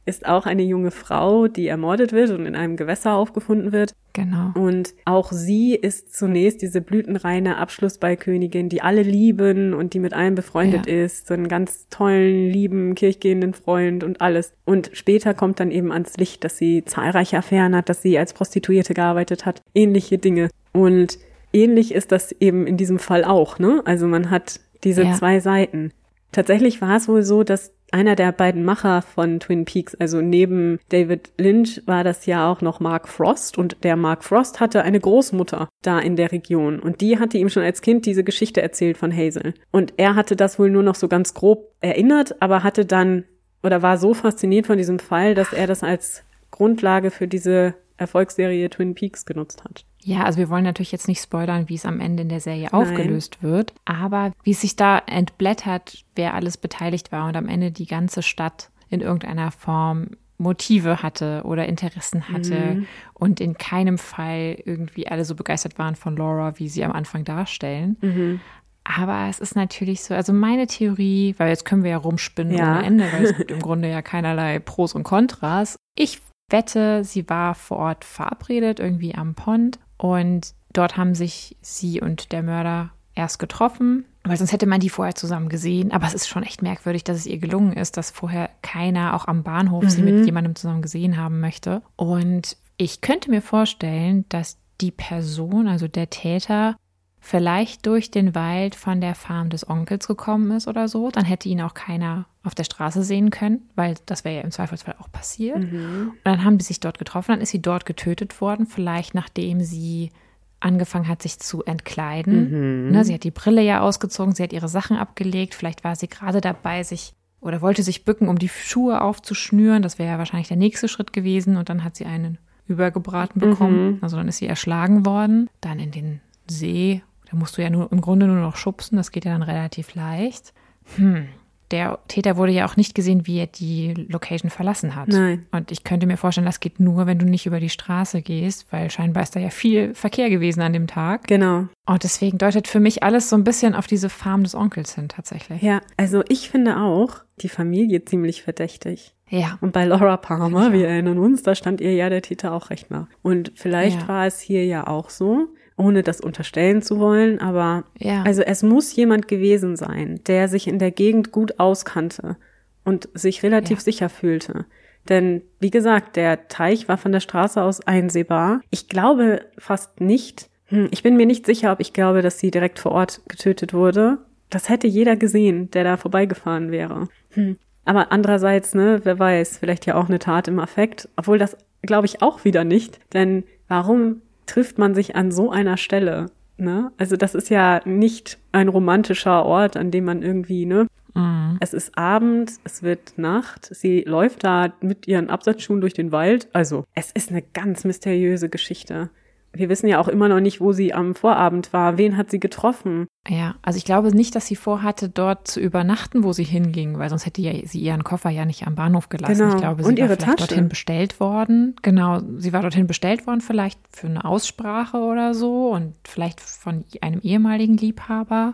ist auch eine junge Frau, die ermordet wird und in einem Gewässer aufgefunden wird. Genau. Und auch sie ist zunächst diese blütenreine Abschlussballkönigin, die alle lieben und die mit allen befreundet ja. ist, so einen ganz tollen, lieben, kirchgehenden Freund und alles. Und später kommt dann eben ans Licht, dass sie zahlreiche Affären hat, dass sie als Prostituierte gearbeitet hat, ähnliche Dinge. Und ähnlich ist das eben in diesem Fall auch, ne? Also man hat diese ja. zwei Seiten. Tatsächlich war es wohl so, dass einer der beiden Macher von Twin Peaks, also neben David Lynch war das ja auch noch Mark Frost. Und der Mark Frost hatte eine Großmutter da in der Region. Und die hatte ihm schon als Kind diese Geschichte erzählt von Hazel. Und er hatte das wohl nur noch so ganz grob erinnert, aber hatte dann oder war so fasziniert von diesem Fall, dass er das als Grundlage für diese Erfolgsserie Twin Peaks genutzt hat. Ja, also wir wollen natürlich jetzt nicht spoilern, wie es am Ende in der Serie Nein. aufgelöst wird, aber wie es sich da entblättert, wer alles beteiligt war und am Ende die ganze Stadt in irgendeiner Form Motive hatte oder Interessen hatte mhm. und in keinem Fall irgendwie alle so begeistert waren von Laura, wie sie am Anfang darstellen. Mhm. Aber es ist natürlich so, also meine Theorie, weil jetzt können wir ja rumspinnen ja. ohne Ende, weil es gibt im Grunde ja keinerlei Pros und Kontras. Ich wette, sie war vor Ort verabredet, irgendwie am Pond und dort haben sich sie und der Mörder erst getroffen, weil sonst hätte man die vorher zusammen gesehen. Aber es ist schon echt merkwürdig, dass es ihr gelungen ist, dass vorher keiner auch am Bahnhof mhm. sie mit mhm. jemandem zusammen gesehen haben möchte. Und ich könnte mir vorstellen, dass die Person, also der Täter, vielleicht durch den Wald von der Farm des Onkels gekommen ist oder so, dann hätte ihn auch keiner auf der Straße sehen können, weil das wäre ja im Zweifelsfall auch passiert. Mhm. Und dann haben die sich dort getroffen, dann ist sie dort getötet worden, vielleicht nachdem sie angefangen hat, sich zu entkleiden. Mhm. Ne, sie hat die Brille ja ausgezogen, sie hat ihre Sachen abgelegt, vielleicht war sie gerade dabei, sich oder wollte sich bücken, um die Schuhe aufzuschnüren. Das wäre ja wahrscheinlich der nächste Schritt gewesen. Und dann hat sie einen übergebraten bekommen. Mhm. Also dann ist sie erschlagen worden, dann in den See Da musst du ja nur, im Grunde nur noch schubsen, das geht ja dann relativ leicht. Hm, der Täter wurde ja auch nicht gesehen, wie er die Location verlassen hat. Nein. Und ich könnte mir vorstellen, das geht nur, wenn du nicht über die Straße gehst, weil scheinbar ist da ja viel Verkehr gewesen an dem Tag. Genau. Und deswegen deutet für mich alles so ein bisschen auf diese Farm des Onkels hin, tatsächlich. Ja, also ich finde auch die Familie ziemlich verdächtig. Ja. Und bei Laura Palmer, wir erinnern uns, da stand ihr ja der Täter auch recht nah. Und vielleicht ja. war es hier ja auch so ohne das unterstellen zu wollen, aber ja. also es muss jemand gewesen sein, der sich in der Gegend gut auskannte und sich relativ ja. sicher fühlte. Denn wie gesagt, der Teich war von der Straße aus einsehbar. Ich glaube fast nicht, hm, ich bin mir nicht sicher, ob ich glaube, dass sie direkt vor Ort getötet wurde. Das hätte jeder gesehen, der da vorbeigefahren wäre. Hm. Aber andererseits, ne, wer weiß, vielleicht ja auch eine Tat im Affekt, obwohl das glaube ich auch wieder nicht. Denn warum trifft man sich an so einer Stelle. Ne? Also das ist ja nicht ein romantischer Ort, an dem man irgendwie, ne? Mhm. Es ist Abend, es wird Nacht, sie läuft da mit ihren Absatzschuhen durch den Wald. Also es ist eine ganz mysteriöse Geschichte wir wissen ja auch immer noch nicht, wo sie am Vorabend war. Wen hat sie getroffen? Ja, also ich glaube nicht, dass sie vorhatte, dort zu übernachten, wo sie hinging, weil sonst hätte ja, sie ihren Koffer ja nicht am Bahnhof gelassen. Genau. Ich glaube, sie Und war ihre vielleicht Tasche. dorthin bestellt worden. Genau, sie war dorthin bestellt worden, vielleicht für eine Aussprache oder so und vielleicht von einem ehemaligen Liebhaber.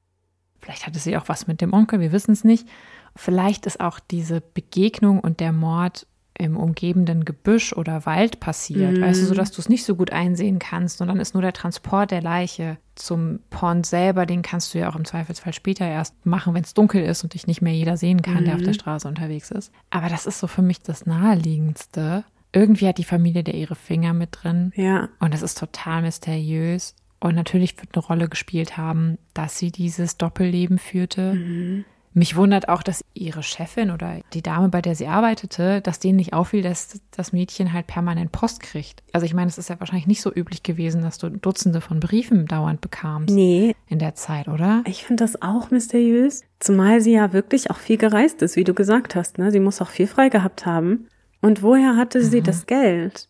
Vielleicht hatte sie auch was mit dem Onkel, wir wissen es nicht. Vielleicht ist auch diese Begegnung und der Mord im umgebenden Gebüsch oder Wald passiert, mhm. weißt du, so dass du es nicht so gut einsehen kannst und dann ist nur der Transport der Leiche zum Pond selber, den kannst du ja auch im Zweifelsfall später erst machen, wenn es dunkel ist und dich nicht mehr jeder sehen kann, mhm. der auf der mhm. Straße unterwegs ist. Aber das ist so für mich das naheliegendste. Irgendwie hat die Familie da ihre Finger mit drin. Ja. Und das ist total mysteriös. Und natürlich wird eine Rolle gespielt haben, dass sie dieses Doppelleben führte. Mhm mich wundert auch, dass ihre Chefin oder die Dame, bei der sie arbeitete, dass denen nicht auffiel, dass das Mädchen halt permanent Post kriegt. Also ich meine, es ist ja wahrscheinlich nicht so üblich gewesen, dass du Dutzende von Briefen dauernd bekamst. Nee. In der Zeit, oder? Ich finde das auch mysteriös. Zumal sie ja wirklich auch viel gereist ist, wie du gesagt hast. Ne? Sie muss auch viel frei gehabt haben. Und woher hatte sie mhm. das Geld?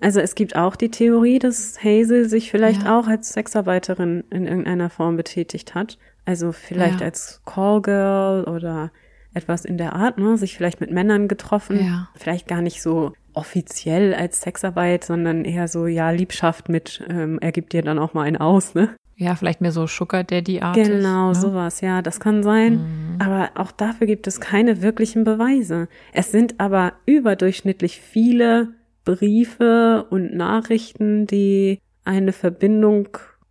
Also es gibt auch die Theorie, dass Hazel sich vielleicht ja. auch als Sexarbeiterin in irgendeiner Form betätigt hat. Also vielleicht ja. als Callgirl oder etwas in der Art, ne? Sich vielleicht mit Männern getroffen. Ja. Vielleicht gar nicht so offiziell als Sexarbeit, sondern eher so, ja, Liebschaft mit, ähm, er gibt dir dann auch mal einen aus, ne? Ja, vielleicht mehr so Sugar Daddy Art. Genau, ne? sowas, ja, das kann sein. Mhm. Aber auch dafür gibt es keine wirklichen Beweise. Es sind aber überdurchschnittlich viele Briefe und Nachrichten, die eine Verbindung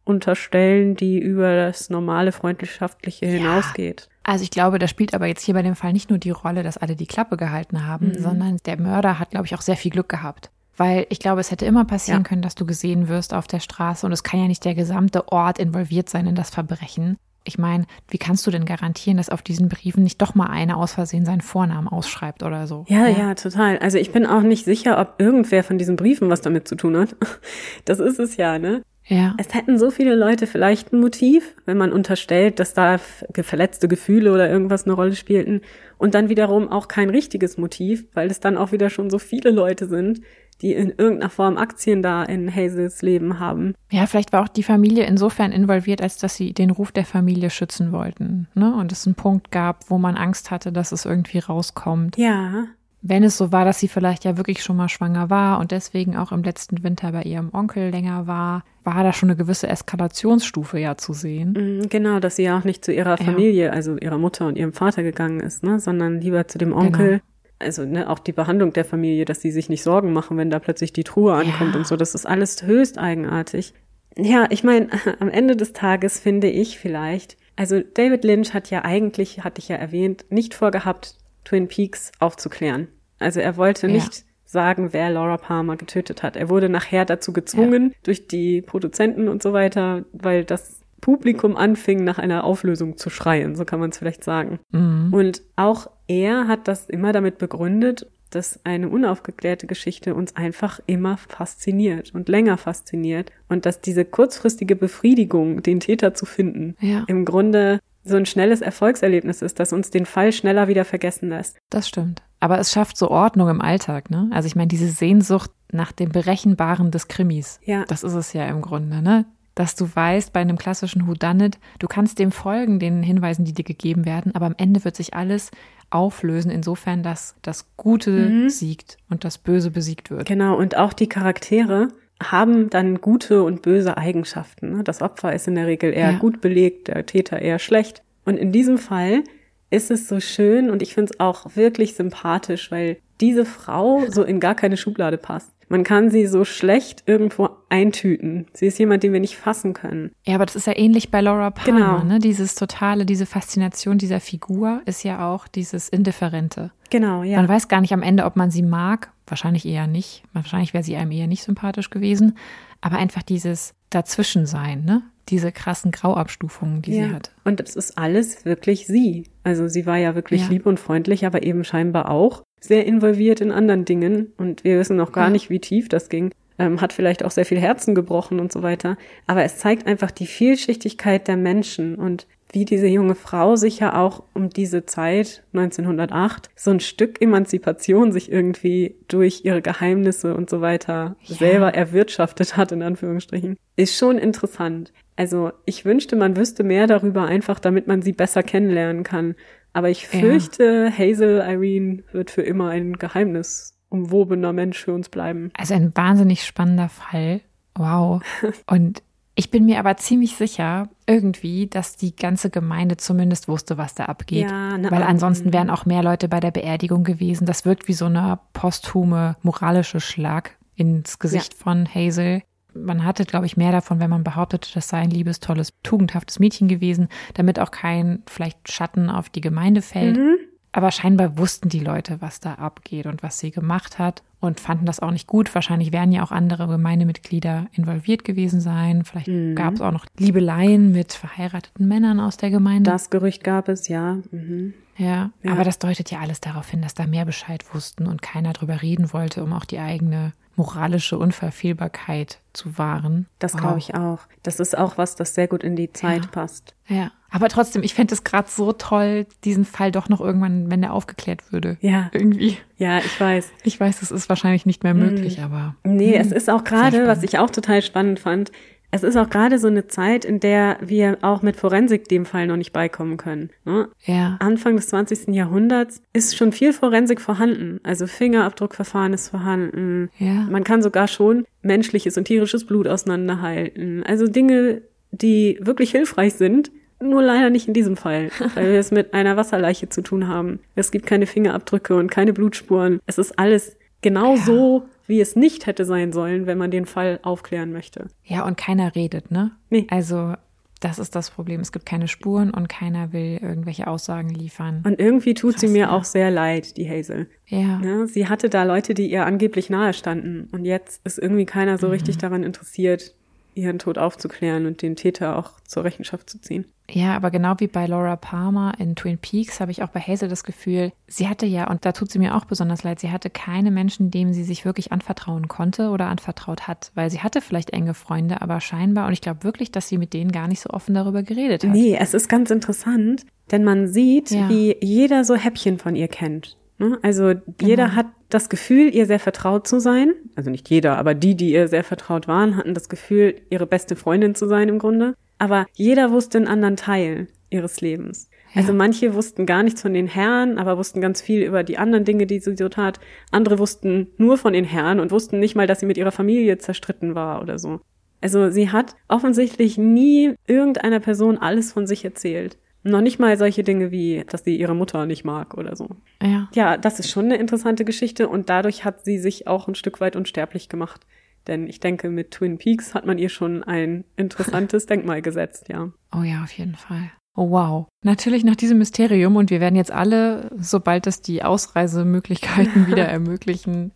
unterstellen, die über das normale freundschaftliche ja. hinausgeht. Also ich glaube, das spielt aber jetzt hier bei dem Fall nicht nur die Rolle, dass alle die Klappe gehalten haben, mhm. sondern der Mörder hat, glaube ich, auch sehr viel Glück gehabt. Weil ich glaube, es hätte immer passieren ja. können, dass du gesehen wirst auf der Straße und es kann ja nicht der gesamte Ort involviert sein in das Verbrechen. Ich meine, wie kannst du denn garantieren, dass auf diesen Briefen nicht doch mal einer aus Versehen seinen Vornamen ausschreibt oder so? Ja, ja, ja, total. Also ich bin auch nicht sicher, ob irgendwer von diesen Briefen was damit zu tun hat. Das ist es ja, ne? Ja. Es hätten so viele Leute vielleicht ein Motiv, wenn man unterstellt, dass da verletzte Gefühle oder irgendwas eine Rolle spielten und dann wiederum auch kein richtiges Motiv, weil es dann auch wieder schon so viele Leute sind, die in irgendeiner Form Aktien da in Hazels Leben haben. Ja, vielleicht war auch die Familie insofern involviert, als dass sie den Ruf der Familie schützen wollten. Ne? Und es einen Punkt gab, wo man Angst hatte, dass es irgendwie rauskommt. Ja wenn es so war, dass sie vielleicht ja wirklich schon mal schwanger war und deswegen auch im letzten Winter bei ihrem Onkel länger war, war da schon eine gewisse Eskalationsstufe ja zu sehen. Mhm, genau, dass sie ja auch nicht zu ihrer Familie, ja. also ihrer Mutter und ihrem Vater gegangen ist, ne, sondern lieber zu dem Onkel. Genau. Also ne, auch die Behandlung der Familie, dass sie sich nicht Sorgen machen, wenn da plötzlich die Truhe ankommt ja. und so, das ist alles höchst eigenartig. Ja, ich meine, am Ende des Tages finde ich vielleicht, also David Lynch hat ja eigentlich, hatte ich ja erwähnt, nicht vorgehabt, Twin Peaks aufzuklären. Also er wollte ja. nicht sagen, wer Laura Palmer getötet hat. Er wurde nachher dazu gezwungen ja. durch die Produzenten und so weiter, weil das Publikum anfing, nach einer Auflösung zu schreien, so kann man es vielleicht sagen. Mhm. Und auch er hat das immer damit begründet, dass eine unaufgeklärte Geschichte uns einfach immer fasziniert und länger fasziniert und dass diese kurzfristige Befriedigung, den Täter zu finden, ja. im Grunde so ein schnelles Erfolgserlebnis ist, das uns den Fall schneller wieder vergessen lässt. Das stimmt. Aber es schafft so Ordnung im Alltag, ne? Also ich meine, diese Sehnsucht nach dem Berechenbaren des Krimis. Ja. Das ist es ja im Grunde, ne? dass du weißt, bei einem klassischen Whodunit, du kannst dem folgen, den Hinweisen, die dir gegeben werden, aber am Ende wird sich alles auflösen, insofern, dass das Gute mhm. siegt und das Böse besiegt wird. Genau, und auch die Charaktere haben dann gute und böse Eigenschaften. Ne? Das Opfer ist in der Regel eher ja. gut belegt, der Täter eher schlecht. Und in diesem Fall ist es so schön und ich finde es auch wirklich sympathisch, weil diese Frau so in gar keine Schublade passt. Man kann sie so schlecht irgendwo eintüten. Sie ist jemand, den wir nicht fassen können. Ja, aber das ist ja ähnlich bei Laura Palmer, genau. ne? Dieses totale, diese Faszination dieser Figur ist ja auch dieses Indifferente. Genau, ja. Man weiß gar nicht am Ende, ob man sie mag. Wahrscheinlich eher nicht. Wahrscheinlich wäre sie einem eher nicht sympathisch gewesen. Aber einfach dieses Dazwischensein, ne? Diese krassen Grauabstufungen, die ja. sie hat. Und es ist alles wirklich sie. Also sie war ja wirklich ja. lieb und freundlich, aber eben scheinbar auch sehr involviert in anderen Dingen. Und wir wissen noch gar ja. nicht, wie tief das ging. Ähm, hat vielleicht auch sehr viel Herzen gebrochen und so weiter. Aber es zeigt einfach die Vielschichtigkeit der Menschen und wie diese junge Frau sich ja auch um diese Zeit 1908 so ein Stück Emanzipation sich irgendwie durch ihre Geheimnisse und so weiter ja. selber erwirtschaftet hat, in Anführungsstrichen, ist schon interessant. Also ich wünschte, man wüsste mehr darüber einfach, damit man sie besser kennenlernen kann. Aber ich fürchte, ja. Hazel Irene wird für immer ein Geheimnis umwobener Mensch für uns bleiben. Also ein wahnsinnig spannender Fall. Wow. Und ich bin mir aber ziemlich sicher, irgendwie, dass die ganze Gemeinde zumindest wusste, was da abgeht. Ja, Weil ansonsten wären auch mehr Leute bei der Beerdigung gewesen. Das wirkt wie so eine posthume moralische Schlag ins Gesicht ja. von Hazel. Man hatte, glaube ich, mehr davon, wenn man behauptete, das sei ein liebes, tolles, tugendhaftes Mädchen gewesen, damit auch kein vielleicht Schatten auf die Gemeinde fällt. Mhm. Aber scheinbar wussten die Leute, was da abgeht und was sie gemacht hat und fanden das auch nicht gut. Wahrscheinlich werden ja auch andere Gemeindemitglieder involviert gewesen sein. Vielleicht mhm. gab es auch noch Liebeleien mit verheirateten Männern aus der Gemeinde. Das Gerücht gab es, ja. Mhm. Ja, ja, aber das deutet ja alles darauf hin, dass da mehr Bescheid wussten und keiner drüber reden wollte, um auch die eigene moralische Unverfehlbarkeit zu wahren. Das wow. glaube ich auch. Das ist auch was, das sehr gut in die Zeit ja. passt. Ja. Aber trotzdem, ich fände es gerade so toll, diesen Fall doch noch irgendwann, wenn der aufgeklärt würde. Ja. Irgendwie. Ja, ich weiß. Ich weiß, es ist wahrscheinlich nicht mehr möglich, mm. aber. Nee, mm, es ist auch gerade, was ich auch total spannend fand, es ist auch gerade so eine Zeit, in der wir auch mit Forensik dem Fall noch nicht beikommen können. Ne? Ja. Anfang des 20. Jahrhunderts ist schon viel Forensik vorhanden. Also Fingerabdruckverfahren ist vorhanden. Ja. Man kann sogar schon menschliches und tierisches Blut auseinanderhalten. Also Dinge, die wirklich hilfreich sind, nur leider nicht in diesem Fall, weil wir es mit einer Wasserleiche zu tun haben. Es gibt keine Fingerabdrücke und keine Blutspuren. Es ist alles genau ja. so, wie es nicht hätte sein sollen, wenn man den Fall aufklären möchte. Ja, und keiner redet, ne? Nee. Also das ist das Problem. Es gibt keine Spuren und keiner will irgendwelche Aussagen liefern. Und irgendwie tut Krass, sie mir ja. auch sehr leid, die Hazel. Ja. ja. Sie hatte da Leute, die ihr angeblich nahe standen. Und jetzt ist irgendwie keiner so mhm. richtig daran interessiert, ihren Tod aufzuklären und den Täter auch zur Rechenschaft zu ziehen. Ja, aber genau wie bei Laura Palmer in Twin Peaks habe ich auch bei Hazel das Gefühl, sie hatte ja, und da tut sie mir auch besonders leid, sie hatte keine Menschen, denen sie sich wirklich anvertrauen konnte oder anvertraut hat, weil sie hatte vielleicht enge Freunde, aber scheinbar, und ich glaube wirklich, dass sie mit denen gar nicht so offen darüber geredet hat. Nee, es ist ganz interessant, denn man sieht, ja. wie jeder so Häppchen von ihr kennt. Ne? Also genau. jeder hat das Gefühl, ihr sehr vertraut zu sein. Also nicht jeder, aber die, die ihr sehr vertraut waren, hatten das Gefühl, ihre beste Freundin zu sein im Grunde. Aber jeder wusste einen anderen Teil ihres Lebens. Ja. Also manche wussten gar nichts von den Herren, aber wussten ganz viel über die anderen Dinge, die sie so tat. Andere wussten nur von den Herren und wussten nicht mal, dass sie mit ihrer Familie zerstritten war oder so. Also sie hat offensichtlich nie irgendeiner Person alles von sich erzählt. Noch nicht mal solche Dinge wie, dass sie ihre Mutter nicht mag oder so. Ja. Ja, das ist schon eine interessante Geschichte und dadurch hat sie sich auch ein Stück weit unsterblich gemacht. Denn ich denke, mit Twin Peaks hat man ihr schon ein interessantes Denkmal gesetzt, ja. Oh ja, auf jeden Fall. Oh wow. Natürlich nach diesem Mysterium und wir werden jetzt alle, sobald es die Ausreisemöglichkeiten wieder ermöglichen,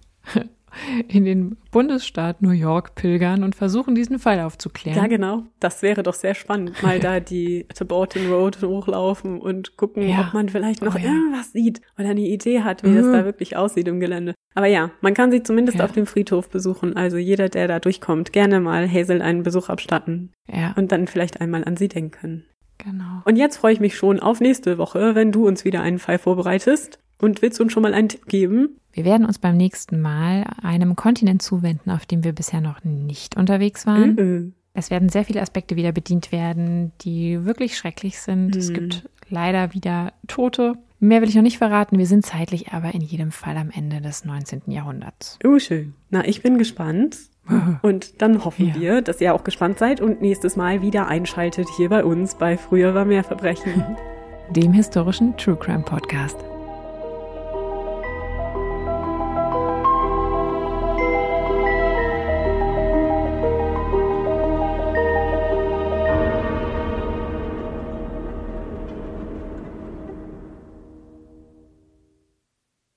in den Bundesstaat New York pilgern und versuchen, diesen Fall aufzuklären. Ja, genau. Das wäre doch sehr spannend. Mal da die Taborting Road hochlaufen und gucken, ja. ob man vielleicht noch oh, ja. irgendwas sieht oder eine Idee hat, wie mhm. das da wirklich aussieht im Gelände. Aber ja, man kann sie zumindest ja. auf dem Friedhof besuchen. Also jeder, der da durchkommt, gerne mal Hazel einen Besuch abstatten. Ja. Und dann vielleicht einmal an sie denken. Genau. Und jetzt freue ich mich schon auf nächste Woche, wenn du uns wieder einen Fall vorbereitest. Und willst du uns schon mal einen Tipp geben? Wir werden uns beim nächsten Mal einem Kontinent zuwenden, auf dem wir bisher noch nicht unterwegs waren. Mhm. Es werden sehr viele Aspekte wieder bedient werden, die wirklich schrecklich sind. Mhm. Es gibt leider wieder Tote. Mehr will ich noch nicht verraten. Wir sind zeitlich aber in jedem Fall am Ende des 19. Jahrhunderts. Oh, schön. Na, ich bin gespannt. Und dann hoffen ja. wir, dass ihr auch gespannt seid und nächstes Mal wieder einschaltet hier bei uns bei Früherer Mehrverbrechen. Dem historischen True Crime Podcast.